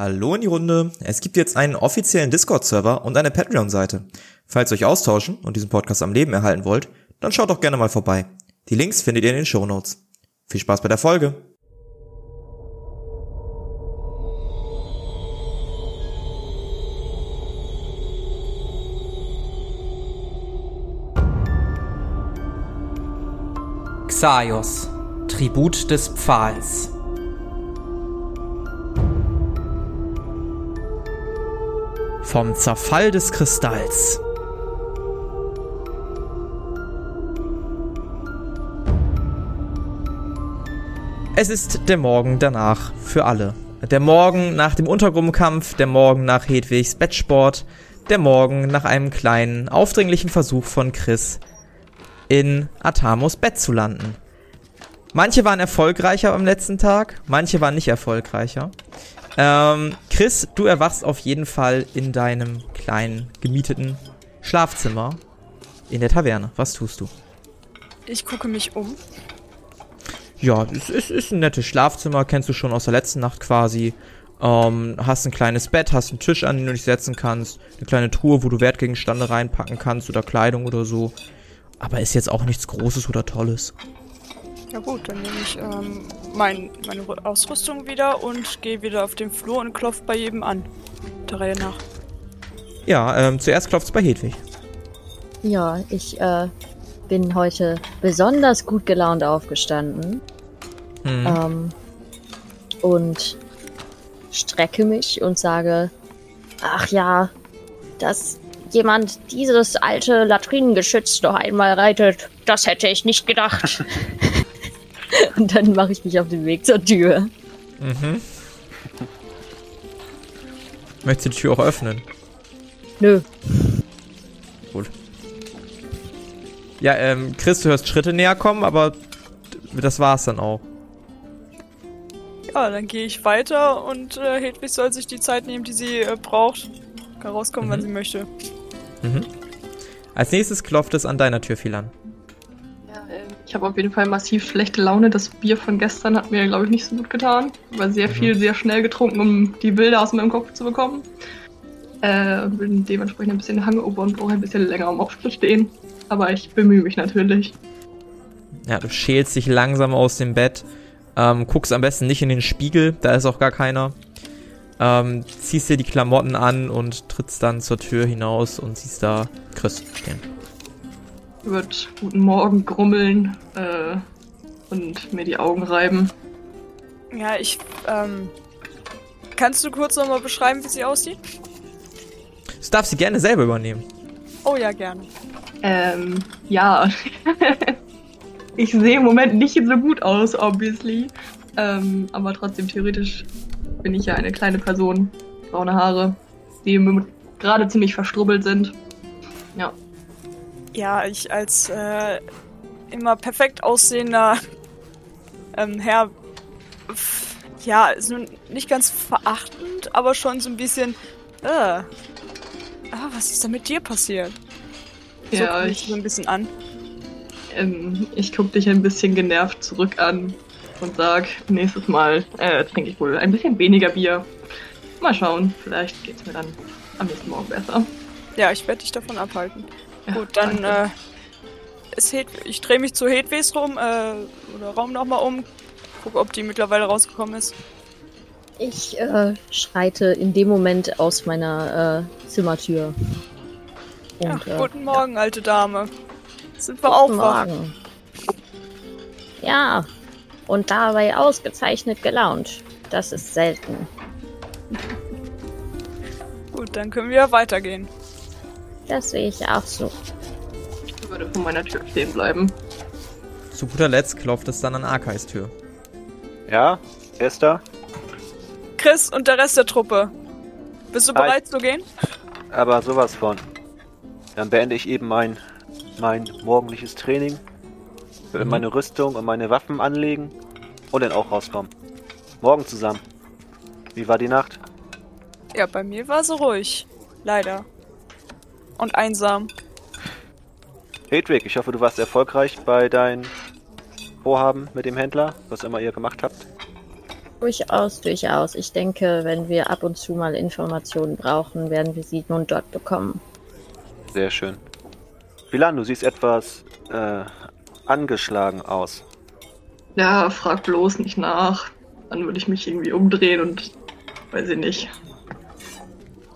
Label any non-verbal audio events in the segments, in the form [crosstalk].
Hallo in die Runde. Es gibt jetzt einen offiziellen Discord-Server und eine Patreon-Seite. Falls ihr euch austauschen und diesen Podcast am Leben erhalten wollt, dann schaut doch gerne mal vorbei. Die Links findet ihr in den Show Notes. Viel Spaß bei der Folge. Xaios, Tribut des Pfahls. Vom Zerfall des Kristalls. Es ist der Morgen danach für alle. Der Morgen nach dem Untergrundkampf, der Morgen nach Hedwigs Bettsport, der Morgen nach einem kleinen, aufdringlichen Versuch von Chris, in Atamos Bett zu landen. Manche waren erfolgreicher am letzten Tag, manche waren nicht erfolgreicher. Ähm, Chris, du erwachst auf jeden Fall in deinem kleinen, gemieteten Schlafzimmer in der Taverne. Was tust du? Ich gucke mich um. Ja, es ist, ist ein nettes Schlafzimmer, kennst du schon aus der letzten Nacht quasi. Ähm, hast ein kleines Bett, hast einen Tisch, an den du dich setzen kannst, eine kleine Truhe, wo du Wertgegenstände reinpacken kannst oder Kleidung oder so. Aber ist jetzt auch nichts Großes oder Tolles. Ja gut, dann nehme ich ähm, mein, meine Ausrüstung wieder und gehe wieder auf den Flur und klopfe bei jedem an. Der Reihe nach. Ja, ähm, zuerst klopft's bei Hedwig. Ja, ich äh, bin heute besonders gut gelaunt aufgestanden. Hm. Ähm, und strecke mich und sage, ach ja, dass jemand dieses alte Latrinengeschütz noch einmal reitet, das hätte ich nicht gedacht. [laughs] [laughs] und dann mache ich mich auf den Weg zur Tür. Mhm. Möchtest du die Tür auch öffnen? Nö. Gut. Ja, ähm, Chris, du hörst Schritte näher kommen, aber das war's dann auch. Ja, dann gehe ich weiter und äh, Hedwig soll sich die Zeit nehmen, die sie äh, braucht. Kann rauskommen, Mhm. wann sie möchte. Mhm. Als nächstes klopft es an deiner Tür, Philan. Ich habe auf jeden Fall massiv schlechte Laune. Das Bier von gestern hat mir, glaube ich, nicht so gut getan. War sehr Mhm. viel, sehr schnell getrunken, um die Bilder aus meinem Kopf zu bekommen. Äh, bin dementsprechend ein bisschen Hangover und brauche ein bisschen länger am Auftritt stehen. Aber ich bemühe mich natürlich. Ja, du schälst dich langsam aus dem Bett, ähm, guckst am besten nicht in den Spiegel, da ist auch gar keiner. Ähm, ziehst dir die Klamotten an und trittst dann zur Tür hinaus und siehst da Chris stehen. Wird guten Morgen grummeln äh, und mir die Augen reiben. Ja, ich, ähm. Kannst du kurz nochmal beschreiben, wie sie aussieht? Das darf sie gerne selber übernehmen. Oh ja, gerne. Ähm, ja. [laughs] ich sehe im Moment nicht so gut aus, obviously. Ähm, aber trotzdem, theoretisch bin ich ja eine kleine Person. Braune Haare, die im- gerade ziemlich verstrubbelt sind. Ja. Ja, ich als äh, immer perfekt aussehender [laughs] ähm, Herr, ja, ist nun nicht ganz verachtend, aber schon so ein bisschen, äh, ah, was ist da mit dir passiert? So Ja, ich, so ein bisschen an. ähm, ich gucke dich ein bisschen genervt zurück an und sag, nächstes Mal äh, trinke ich wohl ein bisschen weniger Bier. Mal schauen, vielleicht geht's mir dann am nächsten Morgen besser. Ja, ich werde dich davon abhalten. Ja, Gut, dann äh, ist Hed ich drehe mich zu Hedwigs rum, äh, oder Raum nochmal um, gucke, ob die mittlerweile rausgekommen ist. Ich äh, schreite in dem Moment aus meiner äh, Zimmertür. Ja, Und, äh, guten Morgen, alte Dame. Sind wir Guten auch wach? Morgen. Ja, und dabei ausgezeichnet gelaunt. Das ist selten. Gut, dann können wir weitergehen. Das sehe ich auch so. Ich würde vor meiner Tür stehen bleiben. Zu guter Letzt klopft es dann an Arkais Tür. Ja, wer ist da? Chris und der Rest der Truppe. Bist du Hi. bereit zu gehen? Aber sowas von. Dann beende ich eben mein, mein morgendliches Training. Will Mhm. meine Rüstung und meine Waffen anlegen und dann auch rauskommen. Morgen zusammen. Wie war die Nacht? Ja, bei mir war sie ruhig. Leider. Und einsam. Hedwig, ich hoffe, du warst erfolgreich bei deinen Vorhaben mit dem Händler, was immer ihr gemacht habt. Durchaus, durchaus. Ich denke, wenn wir ab und zu mal Informationen brauchen, werden wir sie nun dort bekommen. Sehr schön. Milan, du siehst etwas äh, angeschlagen aus. Ja, frag bloß nicht nach. Dann würde ich mich irgendwie umdrehen und, weiß ich nicht,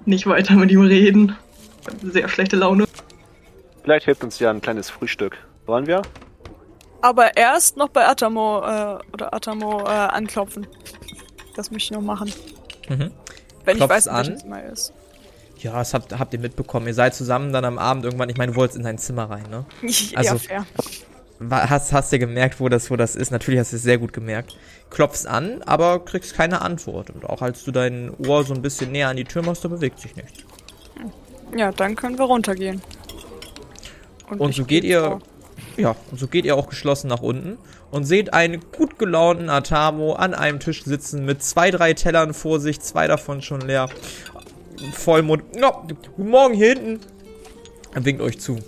nicht weiter mit ihm reden. Sehr schlechte Laune. Vielleicht hilft uns ja ein kleines Frühstück. Wollen wir? Aber erst noch bei Atamo äh, oder Atamo äh, anklopfen. Das möchte ich noch machen. Mhm. Wenn Klopfst ich weiß, an? welches er ist. Ja, das habt, habt ihr mitbekommen. Ihr seid zusammen dann am Abend irgendwann, ich meine, du wolltest in dein Zimmer rein, ne? [laughs] Also- ja, fair. Wa- Hast, hast du gemerkt, wo das, wo das ist? Natürlich hast du es sehr gut gemerkt. Klopfst an, aber kriegst keine Antwort. Und auch als du dein Ohr so ein bisschen näher an die Tür machst, da bewegt sich nichts. Ja, dann können wir runtergehen. Und ich so geht geh ihr, vor. ja, und so geht ihr auch geschlossen nach unten und seht einen gut gelaunten Atamo an einem Tisch sitzen mit zwei, drei Tellern vor sich, zwei davon schon leer. Vollmond. Ja, guten Morgen hier hinten. Er winkt euch zu.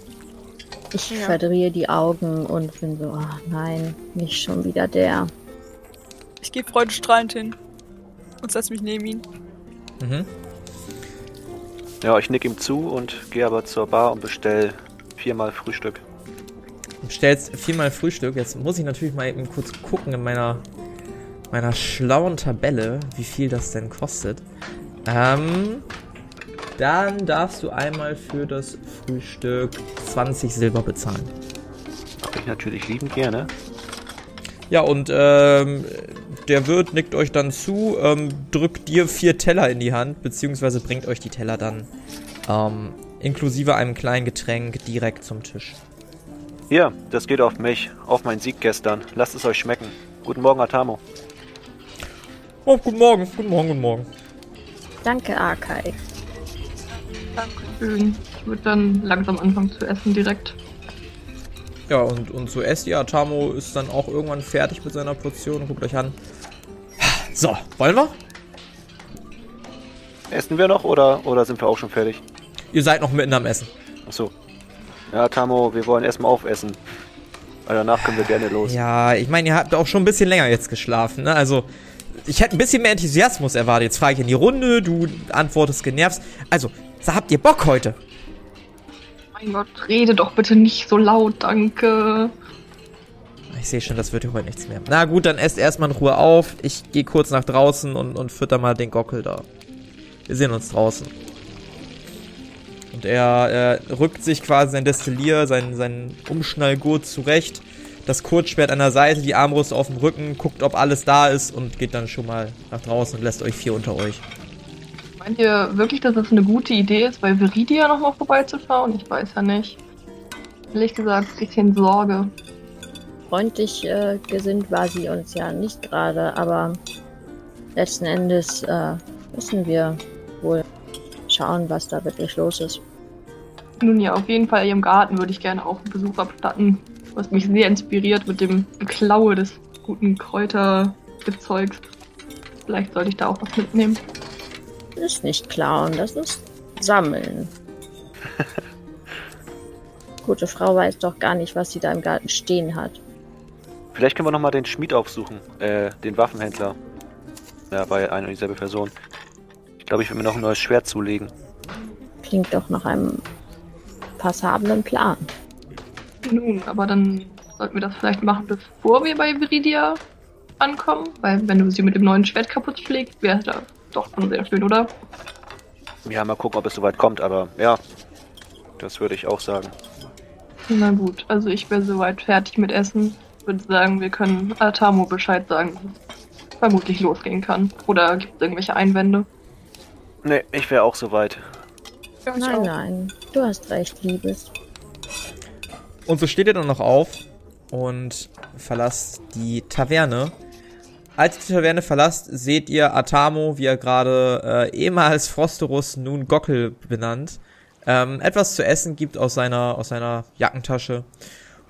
Ich Ja. verdrehe die Augen und bin so, oh nein, nicht schon wieder der. Ich gehe freudestrahlend hin und setze mich neben ihn. Mhm. Ja, ich nick ihm zu und gehe aber zur Bar und bestell viermal Frühstück. Du bestellst viermal Frühstück. Jetzt muss ich natürlich mal eben kurz gucken in meiner, meiner schlauen Tabelle, wie viel das denn kostet. Ähm, dann darfst du einmal für das Frühstück 20 Silber bezahlen. Mache ich natürlich liebend gerne. Ja, und ähm, der Wirt nickt euch dann zu, ähm, drückt dir vier Teller in die Hand, beziehungsweise bringt euch die Teller dann ähm, inklusive einem kleinen Getränk direkt zum Tisch. Hier, das geht auf mich, auf meinen Sieg gestern. Lasst es euch schmecken. Guten Morgen, Atamo. Oh, guten Morgen, guten Morgen, guten Morgen. Danke, Arkai. Dankeschön. Ich würde dann langsam anfangen zu essen direkt. Ja, und, und so esst ihr. Atamo ist dann auch irgendwann fertig mit seiner Portion. Guckt euch an. So, wollen wir? Essen wir noch oder, oder sind wir auch schon fertig? Ihr seid noch mitten am Essen. Achso. Ja, Tamo, wir wollen erstmal aufessen. Weil danach können wir gerne los. Ja, ich meine, ihr habt auch schon ein bisschen länger jetzt geschlafen, ne? Also, ich hätte ein bisschen mehr Enthusiasmus erwartet. Jetzt frage ich in die Runde, du antwortest genervt. Also, so habt ihr Bock heute? Mein Gott, rede doch bitte nicht so laut, danke. Ich sehe schon, das wird heute nichts mehr. Na gut, dann esst erstmal in Ruhe auf. Ich gehe kurz nach draußen und, und fütter mal den Gockel da. Wir sehen uns draußen. Und er äh, rückt sich quasi sein Destillier, sein, sein Umschnallgurt zurecht. Das Kurzschwert an der Seite, die Armbrust auf dem Rücken, guckt, ob alles da ist und geht dann schon mal nach draußen und lässt euch vier unter euch. Meint ihr wirklich, dass das eine gute Idee ist, bei Viridia nochmal vorbeizuschauen? Ich weiß ja nicht. Ehrlich gesagt, ein bisschen Sorge. Freundlich äh, gesinnt war sie uns ja nicht gerade, aber letzten Endes äh, müssen wir wohl schauen, was da wirklich los ist. Nun ja, auf jeden Fall ihrem Garten würde ich gerne auch einen Besuch abstatten. Was mich sehr inspiriert mit dem Geklaue des guten Kräutergezeugs. Vielleicht sollte ich da auch was mitnehmen. Das ist nicht klauen, das ist sammeln. [laughs] Gute Frau weiß doch gar nicht, was sie da im Garten stehen hat. Vielleicht können wir nochmal den Schmied aufsuchen. Äh, den Waffenhändler. Ja, bei einer und dieselbe Person. Ich glaube, ich will mir noch ein neues Schwert zulegen. Klingt doch nach einem passablen Plan. Nun, aber dann sollten wir das vielleicht machen, bevor wir bei Viridia ankommen. Weil wenn du sie mit dem neuen Schwert kaputt schlägst, wäre das doch schon sehr schön, oder? Ja, mal gucken, ob es soweit kommt, aber ja. Das würde ich auch sagen. Na gut, also ich wäre soweit fertig mit Essen. Würde sagen, wir können Atamo Bescheid sagen, dass es vermutlich losgehen kann. Oder gibt es irgendwelche Einwände? Nee, ich wäre auch soweit. Nein, nein, du hast recht, Liebes. Und so steht ihr dann noch auf und verlasst die Taverne. Als ihr die Taverne verlasst, seht ihr Atamo, wie er gerade äh, ehemals Frosterus, nun Gockel benannt, ähm, etwas zu essen gibt aus seiner, aus seiner Jackentasche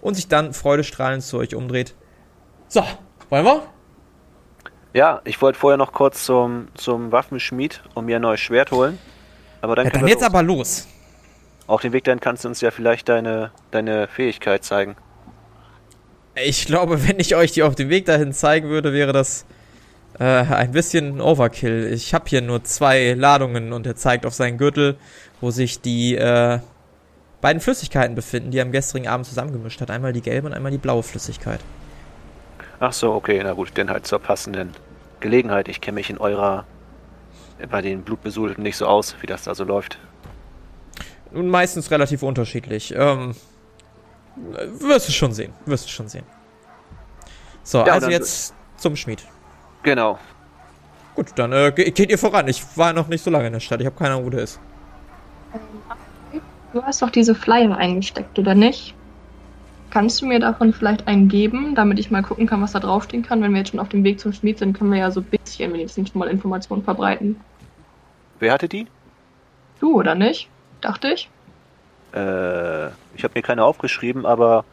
und sich dann freudestrahlend zu euch umdreht. So, wollen wir? Ja, ich wollte vorher noch kurz zum, zum Waffenschmied und mir ein neues Schwert holen. Aber dann Ja, dann jetzt los. aber los. Auf dem Weg dahin kannst du uns ja vielleicht deine, deine Fähigkeit zeigen. Ich glaube, wenn ich euch die auf dem Weg dahin zeigen würde, wäre das Äh, ein bisschen Overkill. Ich habe hier nur zwei Ladungen und er zeigt auf seinen Gürtel, wo sich die äh, beiden Flüssigkeiten befinden, die er am gestrigen Abend zusammengemischt hat. Einmal die gelbe und einmal die blaue Flüssigkeit. Ach so, okay, na gut, denn halt zur passenden Gelegenheit. Ich kenne mich in eurer, bei den Blutbesudelten nicht so aus, wie das da so läuft. Und meistens relativ unterschiedlich. Ähm, wirst du schon sehen, wirst du schon sehen. So, Ja, also jetzt zum Schmied. Genau. Gut, dann äh, ge- geht ihr voran. Ich war noch nicht so lange in der Stadt. Ich habe keine Ahnung, wo der ist. Du hast doch diese Flyer eingesteckt, oder nicht? Kannst du mir davon vielleicht einen geben, damit ich mal gucken kann, was da draufstehen kann? Wenn wir jetzt schon auf dem Weg zum Schmied sind, können wir ja so ein bisschen wenigstens schon mal Informationen verbreiten. Wer hatte die? Du, oder nicht? Dachte ich. Äh, ich habe mir keine aufgeschrieben, aber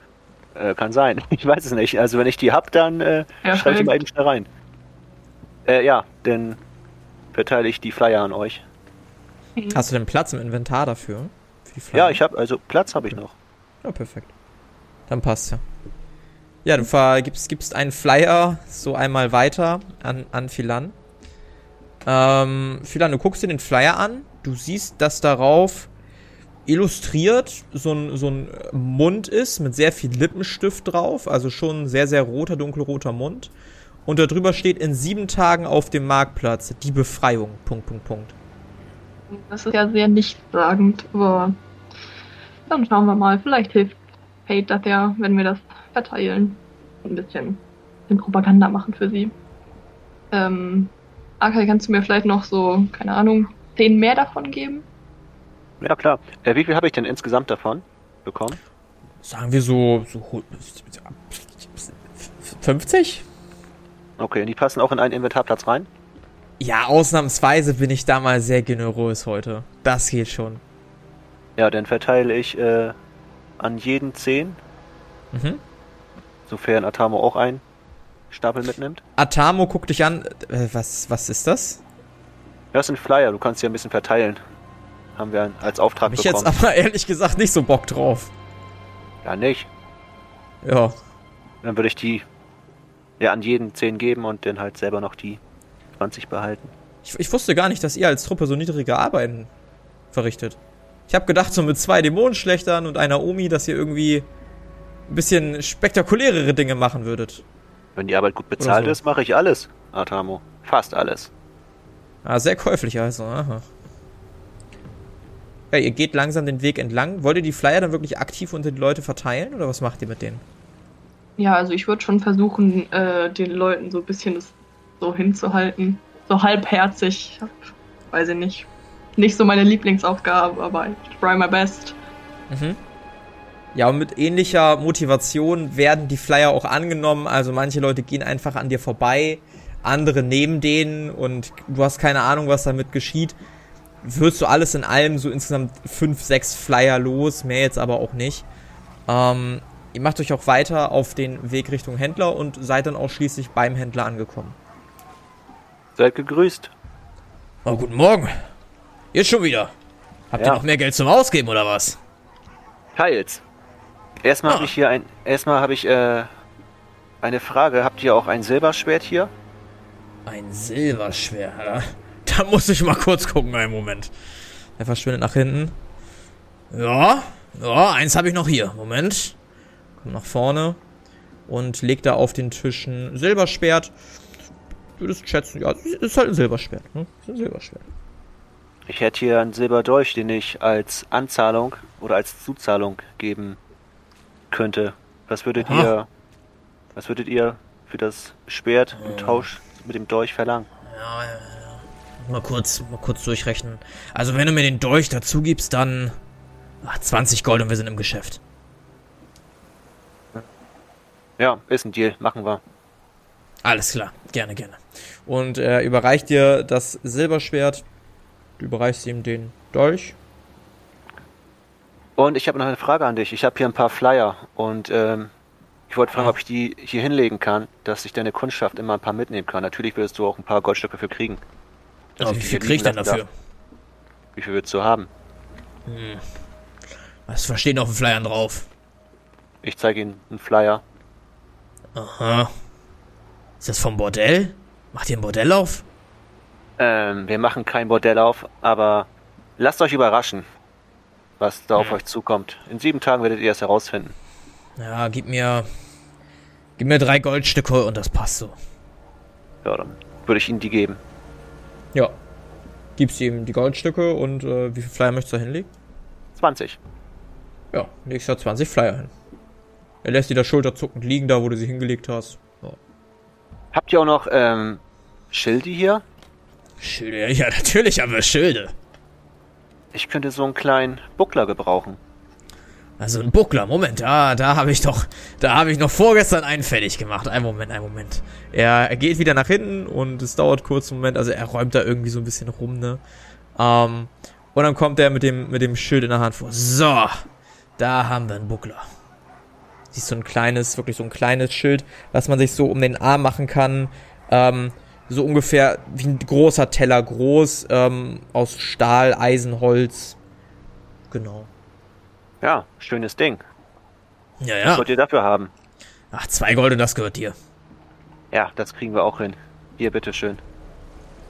äh, kann sein. [laughs] Ich weiß es nicht. Also wenn ich die hab, dann äh, Ja, schreibe ich schön. mal eben schnell rein. Äh, ja, dann verteile ich die Flyer an euch. Hast du denn Platz im Inventar dafür? Für die Ja, ich habe also Platz habe ich noch. Ja, perfekt. Dann passt ja. Ja, du vergibst, gibst einen Flyer so einmal weiter an, an Philan. Ähm, Philan, du guckst dir den Flyer an. Du siehst, dass darauf illustriert so ein, so ein Mund ist mit sehr viel Lippenstift drauf. Also schon ein sehr, sehr roter, dunkelroter Mund. Und darüber steht in sieben Tagen auf dem Marktplatz die Befreiung. Punkt, Punkt, Punkt. Das ist ja sehr nichtssagend, aber dann schauen wir mal. Vielleicht hilft Fate das ja, wenn wir das verteilen. Ein bisschen, bisschen Propaganda machen für sie. Ähm, Akai, kannst du mir vielleicht noch so, keine Ahnung, zehn mehr davon geben? Ja klar. Äh, wie viel habe ich denn insgesamt davon bekommen? Sagen wir so, so hu- 50? Okay, und die passen auch in einen Inventarplatz rein? Ja, ausnahmsweise bin ich da mal sehr generös heute. Das geht schon. Ja, dann verteile ich äh, an jeden 10, Mhm. sofern Atamo auch einen Stapel mitnimmt. Atamo, guck dich an. Äh, was, was ist das? Das sind Flyer, du kannst sie ein bisschen verteilen. Haben wir als Auftrag Hab ich jetzt bekommen. aber [laughs] ehrlich gesagt nicht so Bock drauf. Ja, nicht. Ja. Dann würde ich die ja an jeden 10 geben und dann halt selber noch die 20 behalten. Ich, ich wusste gar nicht, dass ihr als Truppe so niedrige Arbeiten verrichtet. Ich habe gedacht, so mit zwei Dämonenschlechtern und einer Omi, dass ihr irgendwie ein bisschen spektakulärere Dinge machen würdet. Wenn die Arbeit gut bezahlt so. ist, mache ich alles, Atamo. Fast alles. Ah, sehr käuflich also. Aha. Ja, ihr geht langsam den Weg entlang. Wollt ihr die Flyer dann wirklich aktiv unter die Leute verteilen oder was macht ihr mit denen? Ja, also ich würde schon versuchen, äh, den Leuten so ein bisschen das so hinzuhalten. So halbherzig. Weiß ich nicht. Nicht so meine Lieblingsaufgabe, aber ich try my best. Mhm. Ja, und mit ähnlicher Motivation werden die Flyer auch angenommen. Also manche Leute gehen einfach an dir vorbei, andere neben denen und du hast keine Ahnung, was damit geschieht. Wirst du alles in allem so insgesamt fünf, sechs Flyer los, mehr jetzt aber auch nicht. Ähm, ihr macht euch auch weiter auf den Weg Richtung Händler und seid dann auch schließlich beim Händler angekommen. Seid gegrüßt. Oh, guten Morgen. Jetzt schon wieder. Habt Ja. ihr noch mehr Geld zum Ausgeben oder was? Teils. Erstmal Ah. habe ich hier ein. Erstmal habe ich äh, eine Frage. Habt ihr auch ein Silberschwert hier? Ein Silberschwert. ja. Da muss ich mal kurz gucken, einen Moment. Er verschwindet nach hinten. Ja, ja, eins habe ich noch hier. Moment. Kommt nach vorne und legt da auf den Tisch ein Silberschwert. Du würdest schätzen, ja, es ist halt ein Silberschwert. Ne? Ist ein Silberschwert. Ich hätte hier einen Silberdolch, den ich als Anzahlung oder als Zuzahlung geben könnte. Was würdet Aha. ihr. Was würdet ihr für das Schwert im Tausch mit dem Dolch verlangen? Ja, ja, ja. Mal kurz, mal kurz durchrechnen. Also wenn du mir den Dolch dazu gibst, dann ach, 20 Gold und wir sind im Geschäft. Ja, ist ein Deal, machen wir. Alles klar, gerne, gerne. Und er überreicht dir das Silberschwert. Du überreichst ihm den Dolch. Und ich habe noch eine Frage an dich. Ich habe hier ein paar Flyer und ähm, ich wollte fragen, Ja. ob ich die hier hinlegen kann, dass ich deine Kundschaft immer ein paar mitnehmen kann. Natürlich würdest du auch ein paar Goldstücke für kriegen. Oh, ich wie viel krieg ich denn dafür? darf. Wie viel würdest du haben? Was versteht auf den Flyern drauf? Ich zeige Ihnen einen Flyer. Aha. Ist das vom Bordell? Macht ihr ein Bordell auf? Ähm, wir machen kein Bordell auf, aber lasst euch überraschen, was da auf euch zukommt. In sieben Tagen werdet ihr es herausfinden. Ja, gib mir. Gib mir drei Goldstücke und das passt so. Ja, dann würde ich ihnen die geben. Ja. Gibst ihm die Goldstücke und äh, wie viel Flyer möchtest du hinlegen? 20. Ja, legst da 20 Flyer hin. Er lässt die da schulterzuckend liegen, da wo du sie hingelegt hast. Ja. Habt ihr auch noch ähm, Schilde hier? Schilde, [laughs] ja, natürlich haben wir Schilde. Ich könnte so einen kleinen Buckler gebrauchen. Also ein Buckler, Moment, da, da habe ich doch, da habe ich noch vorgestern einen fertig gemacht. Ein Moment, ein Moment. Er, er geht wieder nach hinten und es dauert kurz einen Moment, also er räumt da irgendwie so ein bisschen rum, ne? Ähm, und dann kommt er mit dem, mit dem Schild in der Hand vor. So, da haben wir einen Buckler. Siehst du ein kleines, wirklich so ein kleines Schild, was man sich so um den Arm machen kann. Ähm, so ungefähr wie ein großer Teller groß, ähm, aus Stahl, Eisenholz. Genau. Ja, schönes Ding. Ja, Was ja. wollt ihr dafür haben? Ach, zwei Gold und das gehört dir. Ja, das kriegen wir auch hin. Hier, bitteschön.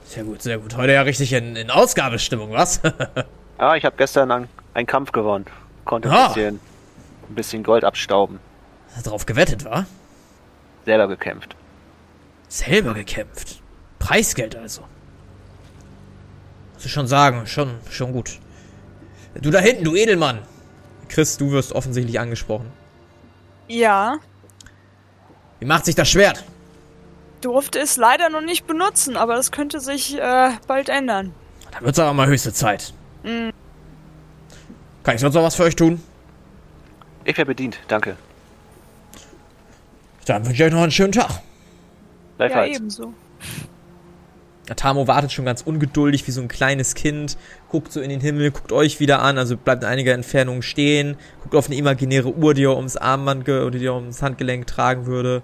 Sehr gut, sehr gut. Heute ja richtig in, in Ausgabestimmung, was? [laughs] Ah, ich habe gestern an, einen Kampf gewonnen. Konnte ein Ah. bisschen, ein bisschen Gold abstauben. Drauf gewettet, war? Selber gekämpft. Selber gekämpft. Preisgeld also. Muss ich schon sagen, schon, schon gut. Du da hinten, du Edelmann. Chris, du wirst offensichtlich angesprochen. Ja, Wie macht sich das Schwert? durfte es leider noch nicht benutzen, aber das könnte sich äh, bald ändern. Dann wird's aber mal höchste Zeit. Kann ich sonst noch was für euch tun? Ich wäre bedient, danke. Dann wünsche ich euch noch einen schönen Tag. Ja, Gleichfalls. ebenso. Tamo wartet schon ganz ungeduldig wie so ein kleines Kind, guckt so in den Himmel, guckt euch wieder an, also bleibt in einiger Entfernung stehen, guckt auf eine imaginäre Uhr, die er ums Armband oder die er ums Handgelenk tragen würde.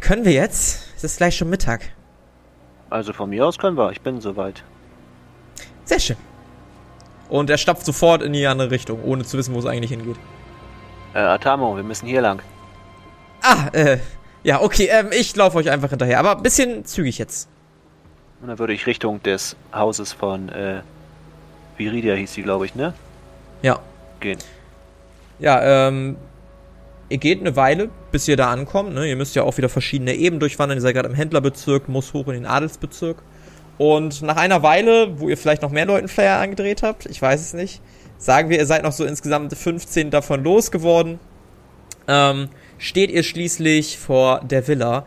Können wir jetzt? Es ist gleich schon Mittag. also von mir aus können wir. Ich bin soweit. Sehr schön. Und er stapft sofort in die andere Richtung, ohne zu wissen, wo es eigentlich hingeht. Äh, Atamo, wir müssen hier lang. Ah, äh, ja, okay, ähm, ich laufe euch einfach hinterher, aber ein bisschen zügig jetzt. Und dann würde ich Richtung des Hauses von, äh, Viridia hieß sie, glaube ich, ne? Ja. Gehen. Ja, ähm, ihr geht eine Weile, bis ihr da ankommt. Ne? Ihr müsst ja auch wieder verschiedene Ebenen durchwandern. Ihr seid gerade im Händlerbezirk, muss hoch in den Adelsbezirk. Und nach einer Weile, wo ihr vielleicht noch mehr Leuten Flyer angedreht habt, ich weiß es nicht, sagen wir, ihr seid noch so insgesamt 15 davon losgeworden, ähm, steht ihr schließlich vor der Villa.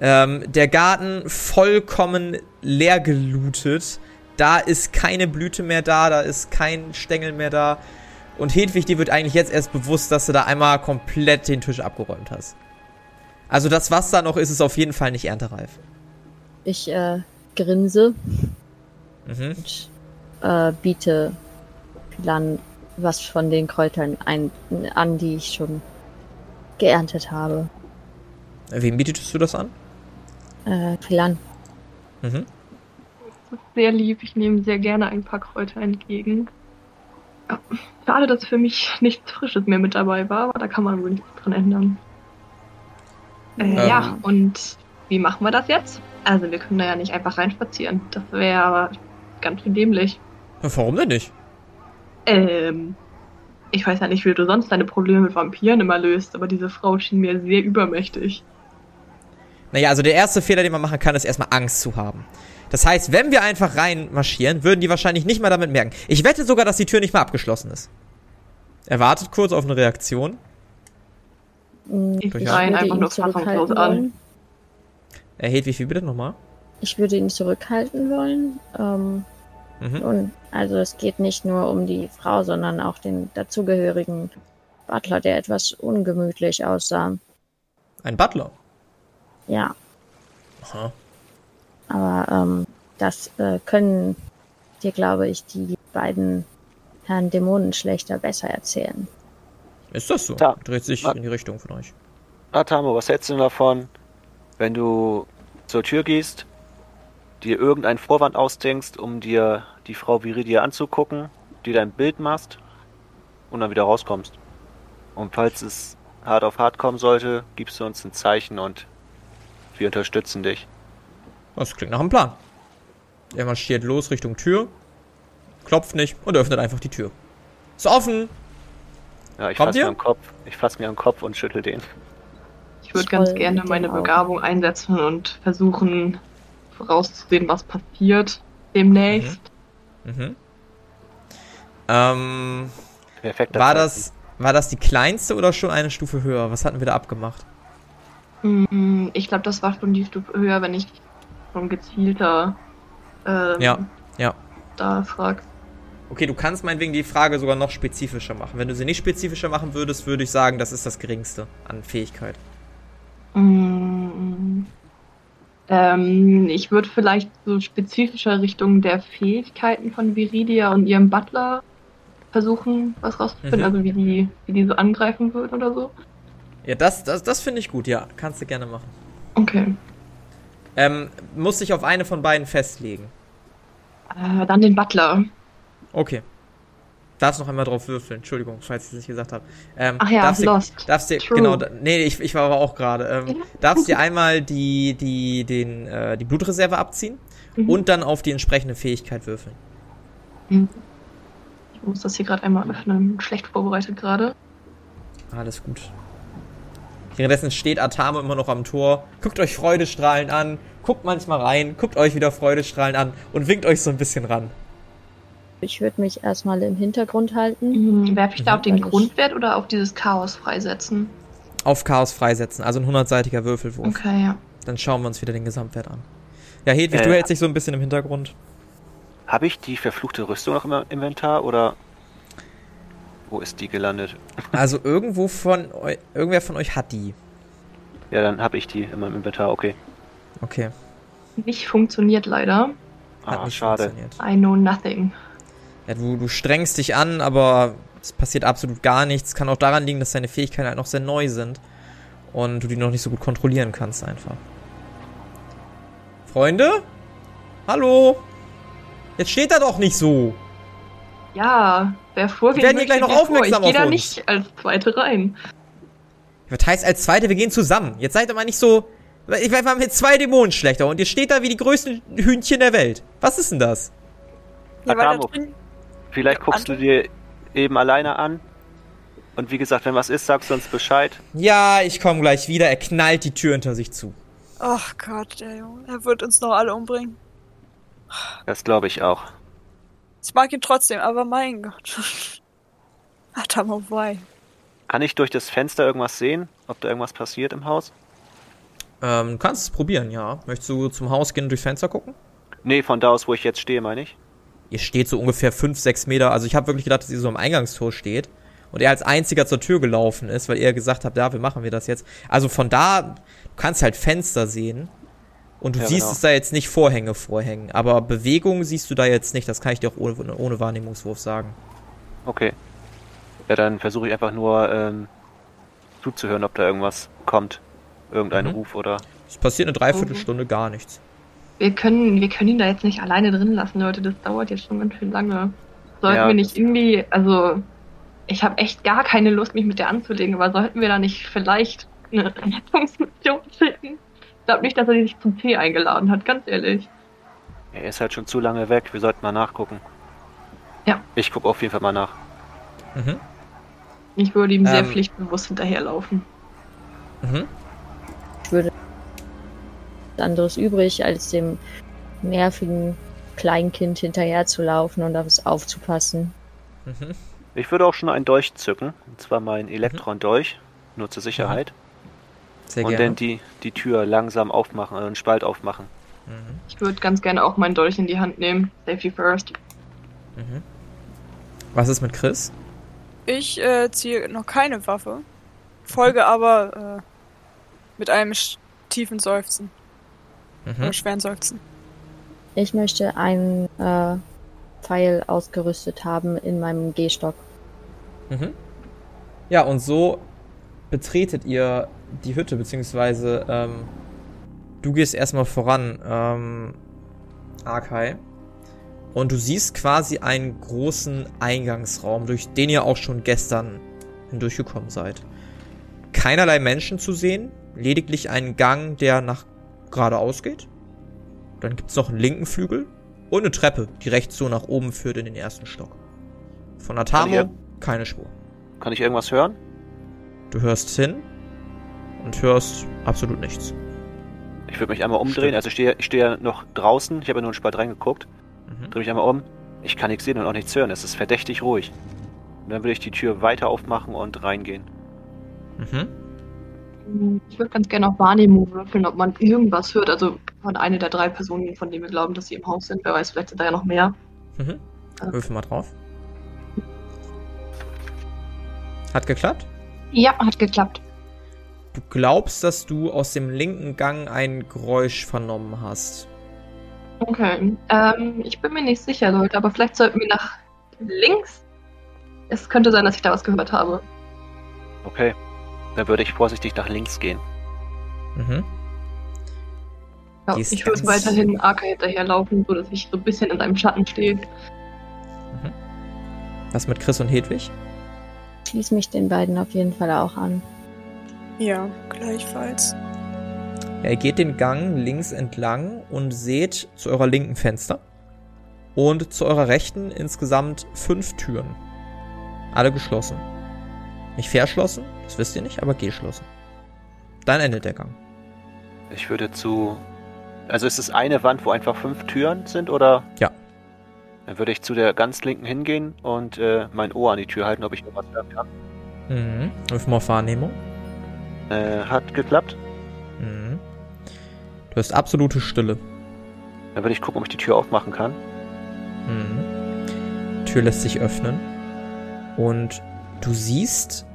Ähm, der Garten vollkommen leer gelootet. Da ist keine Blüte mehr da, da ist kein Stängel mehr da. Und Hedwig, dir wird eigentlich jetzt erst bewusst, dass du da einmal komplett den Tisch abgeräumt hast. Also das, was da noch ist, ist auf jeden Fall nicht erntereif. Ich äh, grinse Mhm. und äh, biete Pilan was von den Kräutern ein, an, die ich schon geerntet habe. Wem bietest du das an? Äh, Pilan, Mhm. Das ist sehr lieb. Ich nehme sehr gerne ein paar Kräuter entgegen. Ja, schade, dass für mich nichts Frisches mehr mit dabei war, aber da kann man wohl nichts dran ändern. Äh, Ähm. Ja, und wie machen wir das jetzt? Also wir können da ja nicht einfach reinspazieren. Das wäre aber ganz schön dämlich. Ja, warum denn nicht? Ähm, ich weiß ja nicht, wie du sonst deine Probleme mit Vampiren immer löst, aber diese Frau schien mir sehr übermächtig. Naja, also der erste Fehler, den man machen kann, ist erstmal Angst zu haben. Das heißt, wenn wir einfach reinmarschieren, würden die wahrscheinlich nicht mal damit merken. Ich wette sogar, dass die Tür nicht mal abgeschlossen ist. Er wartet kurz auf eine Reaktion. Ich würde einfach ihn nur fassungslos zurückhalten an. wollen. Er Hedwig, wie bitte nochmal? Ich würde ihn zurückhalten wollen. Ähm, Mhm. und also es geht nicht nur um die Frau, sondern auch den dazugehörigen Butler, der etwas ungemütlich aussah. Ein Butler. Ja, Aha. aber ähm, das äh, können dir, glaube ich, die beiden Herrn Dämonenschlechter besser erzählen. Ist das so? Ja. Dreht sich Ja. in die Richtung von euch. Atamo, was hältst du denn davon, wenn du zur Tür gehst, dir irgendeinen Vorwand ausdenkst, um dir die Frau Viridia anzugucken, dir dein Bild machst und dann wieder rauskommst? Und falls es hart auf hart kommen sollte, gibst du uns ein Zeichen und wir unterstützen dich. Das klingt nach einem Plan. Er marschiert los Richtung Tür, klopft nicht und öffnet einfach die Tür. Ist offen! Ja, ich Kommt fasse ihr? mir am Kopf. Ich fasse mir am Kopf und schüttel den. Ich würde ganz gerne meine. Begabung einsetzen und versuchen vorauszusehen, was passiert demnächst. Mhm. Ähm, Perfekt. war das, war das die kleinste oder schon eine Stufe höher? Was hatten wir da abgemacht? Mm, Ich glaube, das war schon die Stufe höher, wenn ich schon gezielter ähm, Ja, ja. da frag. Okay, du kannst meinetwegen die Frage sogar noch spezifischer machen. Wenn du sie nicht spezifischer machen würdest, würde ich sagen, das ist das geringste an Fähigkeit. Mm, Ähm, ich würde vielleicht so spezifischer Richtung der Fähigkeiten von Viridia und ihrem Butler versuchen, was rauszufinden, Mhm. also wie die, wie die so angreifen würden oder so. Ja, das, das, das finde ich gut, ja. Kannst du gerne machen. Okay. Ähm, muss sich auf eine von beiden festlegen. Äh, dann den Butler. Okay. Darfst noch einmal drauf würfeln. Entschuldigung, falls ich es nicht gesagt habe. Ähm, Ach ja, darfst dir, Lost. darfst dir, True. genau, nee, ich, ich war aber auch gerade. Ähm, Ja. darfst dir einmal die, die, den, äh, die Blutreserve abziehen Mhm. und dann auf die entsprechende Fähigkeit würfeln. Ich muss das hier gerade einmal öffnen. Schlecht vorbereitet gerade. Alles gut. Währenddessen steht Atamo immer noch am Tor, guckt euch Freudestrahlen an, guckt manchmal rein, guckt euch wieder Freudestrahlen an und winkt euch so ein bisschen ran. Ich würde mich erstmal im Hintergrund halten. Mhm. Werfe ich da Mhm. auf den Grundwert oder auf dieses Chaos freisetzen? Auf Chaos freisetzen, also ein 100-seitiger Würfelwurf. Okay, ja. Dann schauen wir uns wieder den Gesamtwert an. Ja, Hedwig, Äh, du hältst dich so ein bisschen im Hintergrund. Habe ich die verfluchte Rüstung noch im Inventar oder wo ist die gelandet? [laughs] Also irgendwo von eu irgendwer von euch hat die. Ja, dann habe ich die in meinem Inventar. Okay. Okay. Nicht funktioniert leider. Hat Ah, nicht schade. funktioniert. I know nothing. Ja, du, du strengst dich an, aber es passiert absolut gar nichts. Kann auch daran liegen, dass deine Fähigkeiten halt noch sehr neu sind. Und du die noch nicht so gut kontrollieren kannst einfach. Freunde? Hallo? Jetzt steht da doch nicht so. Ja, wer vorgeht, werden hier gleich noch vor. aufmerksam Ich gehe da nicht als Zweite rein. Was heißt als Zweite, wir gehen zusammen. Jetzt seid ihr mal nicht so... Ich war mit zwei Dämonen schlechter und ihr steht da wie die größten Hühnchen der Welt. Was ist denn das? Ja, Adamo. Vielleicht guckst du dir eben alleine an. Und wie gesagt, wenn was ist, sagst du uns Bescheid. Ja, ich komme gleich wieder. Er knallt die Tür hinter sich zu. ach Gott, der Junge, er wird uns noch alle umbringen. Das glaube ich auch. Ich mag ihn trotzdem, aber mein Gott. [laughs] Adamo, why? Kann ich durch das Fenster irgendwas sehen? Ob da irgendwas passiert im Haus? Ähm, du kannst es probieren, ja. Möchtest du zum Haus gehen und durchs Fenster gucken? Nee, von da aus, wo ich jetzt stehe, meine ich. Ihr steht so ungefähr 5, 6 Meter. Also ich habe wirklich gedacht, dass ihr so am Eingangstor steht. Und er als einziger zur Tür gelaufen ist, weil er gesagt hat, ja, wie machen wir das jetzt? Also von da, du kannst halt Fenster sehen. Und du Ja, siehst genau. es da jetzt nicht Vorhänge vorhängen. Aber Bewegung siehst du da jetzt nicht. Das kann ich dir auch ohne, ohne Wahrnehmungswurf sagen. Okay. Ja, dann versuche ich einfach nur ähm, zuzuhören, ob da irgendwas kommt. Irgendein Mhm. Ruf oder. Es passiert eine Dreiviertelstunde gar nichts. Wir können, wir können ihn da jetzt nicht alleine drin lassen, Leute. Das dauert jetzt schon ganz schön lange. Sollten Ja, wir nicht irgendwie, also ich habe echt gar keine Lust, mich mit der anzulegen, aber sollten wir da nicht vielleicht eine [laughs] Rettungsmission schicken? Ich glaube nicht, dass er sich zum Tee eingeladen hat, ganz ehrlich. Er ist halt schon zu lange weg. Wir sollten mal nachgucken. Ja. Ich gucke auf jeden Fall mal nach. Mhm. Ich würde ihm sehr Ähm. pflichtbewusst hinterherlaufen. Mhm. Ich würde anderes übrig, als dem nervigen Kleinkind hinterher zu laufen und auf es aufzupassen. Mhm. Ich würde auch schon einen Dolch zücken. Und zwar meinen Elektron-Dolch. Nur zur Sicherheit. Sehr und gerne. dann die, die Tür langsam aufmachen, also einen Spalt aufmachen. Mhm. Ich würde ganz gerne auch meinen Dolch in die Hand nehmen. Safety first. Mhm. Was ist mit Chris? Ich äh, ziehe noch keine Waffe, folge aber äh, mit einem sch- tiefen Seufzen Mhm. oder schweren Seufzen. Ich möchte einen äh, Pfeil ausgerüstet haben in meinem Gehstock. Mhm. Ja, und so betretet ihr die Hütte, beziehungsweise ähm, du gehst erstmal voran, ähm, Arkai. Und du siehst quasi einen großen Eingangsraum, durch den ihr auch schon gestern hindurchgekommen seid. Keinerlei Menschen zu sehen, lediglich einen Gang, der nach geradeaus geht. Dann gibt's noch einen linken Flügel und eine Treppe, die rechts so nach oben führt in den ersten Stock. Von Atamo keine Spur. Kann ich irgendwas hören? Du hörst hin und hörst absolut nichts. Ich würde mich einmal umdrehen. Stimmt. Also ich stehe, ich stehe ja noch draußen. Ich habe ja nur einen Spalt reingeguckt. Mhm. Drehe mich einmal um. Ich kann nichts sehen und auch nichts hören. Es ist verdächtig ruhig. Und dann würde ich die Tür weiter aufmachen und reingehen. Mhm. Ich würde ganz gerne auf Wahrnehmung würfeln, ob man irgendwas hört. Also von einer der drei Personen, von denen wir glauben, dass sie im Haus sind. Wer weiß, vielleicht sind da ja noch mehr. Mhm. Würfel mal drauf. Hat geklappt? Ja, hat geklappt. Du glaubst, dass du aus dem linken Gang ein Geräusch vernommen hast. Okay. Ähm, ich bin mir nicht sicher, Leute, aber vielleicht sollten wir nach links. Es könnte sein, dass ich da was gehört habe. Okay. Dann würde ich vorsichtig nach links gehen. Mhm. Ja, ich würde weiterhin Arca hinterherlaufen, so dass ich so ein bisschen in seinem Schatten stehe. Was mit Chris und Hedwig? Schließ mich den beiden auf jeden Fall auch an. Ja, gleichfalls. Ja, ihr geht den Gang links entlang und seht zu eurer linken Fenster und zu eurer rechten insgesamt fünf Türen. Alle geschlossen. Nicht verschlossen, das wisst ihr nicht, aber geschlossen. Dann endet der Gang. Ich würde zu. Also ist es eine Wand, wo einfach fünf Türen sind, oder? Ja. Dann würde ich zu der ganz linken hingehen und äh, mein Ohr an die Tür halten, ob ich irgendwas hören kann. Mhm. Wirf mal auf Wahrnehmung. Äh, hat geklappt. Mhm. Du hast absolute Stille. Dann würde ich gucken, ob ich die Tür aufmachen kann. Mhm. Tür lässt sich öffnen. Und du siehst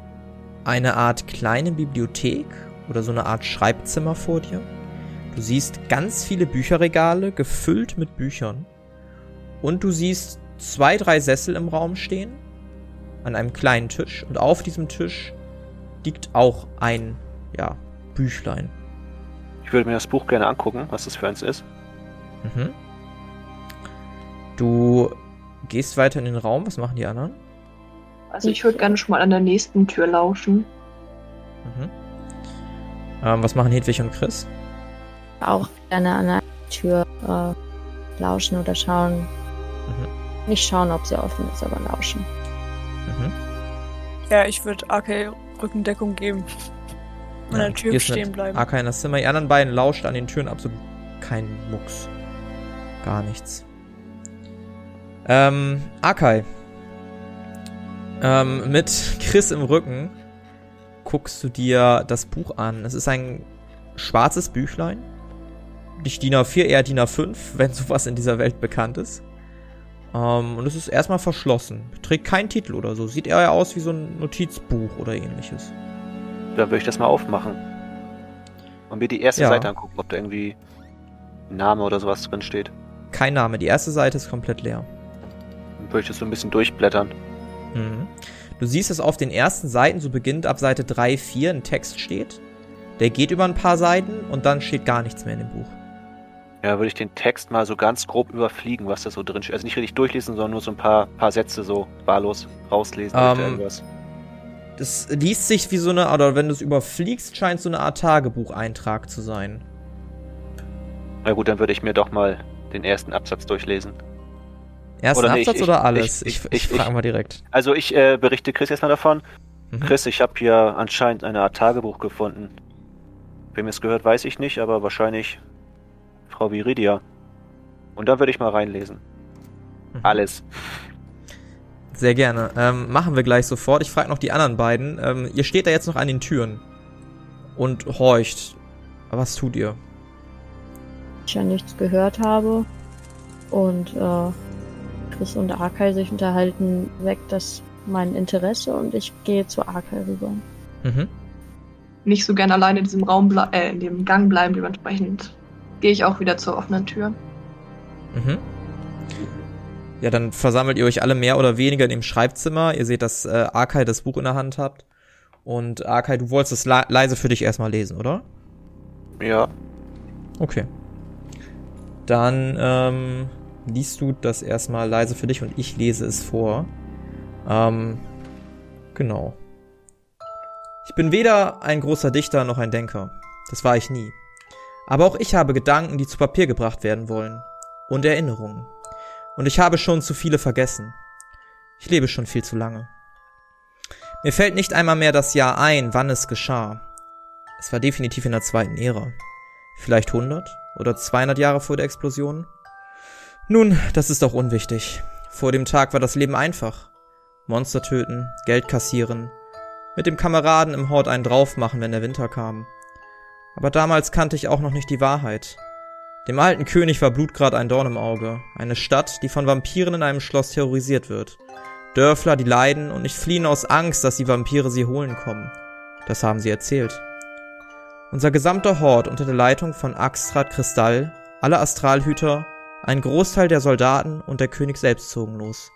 eine Art kleine Bibliothek oder so eine Art Schreibzimmer vor dir. Du siehst ganz viele Bücherregale gefüllt mit Büchern. Und du siehst zwei, drei Sessel im Raum stehen. An einem kleinen Tisch. Und auf diesem Tisch liegt auch ein, ja, Büchlein. Ich würde mir das Buch gerne angucken, was das für eins ist. Mhm. Du gehst weiter in den Raum. Was machen die anderen? Also ich würde gerne schon mal an der nächsten Tür lauschen. Mhm. Ähm, was machen Hedwig und Chris? Auch gerne an der Tür äh, lauschen oder schauen. Mhm. Nicht schauen, ob sie offen ist, aber lauschen. Mhm. Ja, ich würde AK Rückendeckung geben. An Ja, der Tür stehen bleiben. AK in das Zimmer. Die anderen beiden lauscht an den Türen absolut kein Mucks. Gar nichts. Ähm, Akai. Ähm, mit Chris im Rücken guckst du dir das Buch an. Es ist ein schwarzes Büchlein. Nicht DIN A4, eher DIN A5, [laughs] wenn sowas in dieser Welt bekannt ist. Ähm, und es ist erstmal verschlossen. Trägt keinen Titel oder so. Sieht eher aus wie so ein Notizbuch oder ähnliches. Dann würde ich das mal aufmachen. Und mir die erste Ja. Seite angucken, ob da irgendwie ein Name oder sowas drin steht. Kein Name. Die erste Seite ist komplett leer. Dann würde ich das so ein bisschen durchblättern. Mhm. Du siehst, dass auf den ersten Seiten, so beginnt ab Seite 3, 4, ein Text steht. Der geht über ein paar Seiten und dann steht gar nichts mehr in dem Buch. Ja, würde ich den Text mal so ganz grob überfliegen, was da so drin steht. Also nicht richtig durchlesen, sondern nur so ein paar, paar Sätze so wahllos rauslesen. Ähm, oder irgendwas. Das liest sich wie so eine, oder wenn du es überfliegst, scheint so eine Art Tagebucheintrag zu sein. Na gut, dann würde ich mir doch mal den ersten Absatz durchlesen. Ersten Oder nee, Absatz ich- oder alles? ich- Ich, ich, ich- frage mal direkt. Also ich äh, berichte Chris erstmal davon. Mhm. Chris, ich habe hier anscheinend eine Art Tagebuch gefunden. Wem es gehört, weiß ich nicht, aber wahrscheinlich Frau Viridia. Und dann würde ich mal reinlesen. Mhm. Alles. Sehr gerne. Ähm, machen wir gleich sofort. Ich frage noch die anderen beiden. Ähm, ihr steht da jetzt noch an den Türen und horcht. Was tut ihr? Ich ja nichts gehört habe. Und äh, Chris und Arkai sich unterhalten, weckt das mein Interesse und ich gehe zu Arkai rüber. Mhm. Nicht so gern alleine in diesem Raum, äh, in dem Gang bleiben, dementsprechend gehe ich auch wieder zur offenen Tür. Mhm. Ja, dann versammelt ihr euch alle mehr oder weniger in dem Schreibzimmer. Ihr seht, dass äh, Arkai das Buch in der Hand habt. Und Arkai, du wolltest es le leise für dich erstmal lesen, oder? Ja. Okay. Dann ähm, liest du das erstmal leise für dich und ich lese es vor. Ähm, genau. Ich bin weder ein großer Dichter noch ein Denker. Das war ich nie. Aber auch ich habe Gedanken, die zu Papier gebracht werden wollen. Und Erinnerungen. Und ich habe schon zu viele vergessen. Ich lebe schon viel zu lange. Mir fällt nicht einmal mehr das Jahr ein, wann es geschah. Es war definitiv in der zweiten Ära. Vielleicht 100 oder 200 Jahre vor der Explosion? Nun, das ist auch unwichtig. Vor dem Tag war das Leben einfach. Monster töten, Geld kassieren, mit dem Kameraden im Hort einen draufmachen, wenn der Winter kam. Aber damals kannte ich auch noch nicht die Wahrheit. Dem alten König war Blutgrad ein Dorn im Auge, eine Stadt, die von Vampiren in einem Schloss terrorisiert wird. Dörfler, die leiden und nicht fliehen aus Angst, dass die Vampire sie holen kommen. Das haben sie erzählt. Unser gesamter Hort unter der Leitung von Axtrat Kristall, alle Astralhüter, ein Großteil der Soldaten und der König selbst zogen los.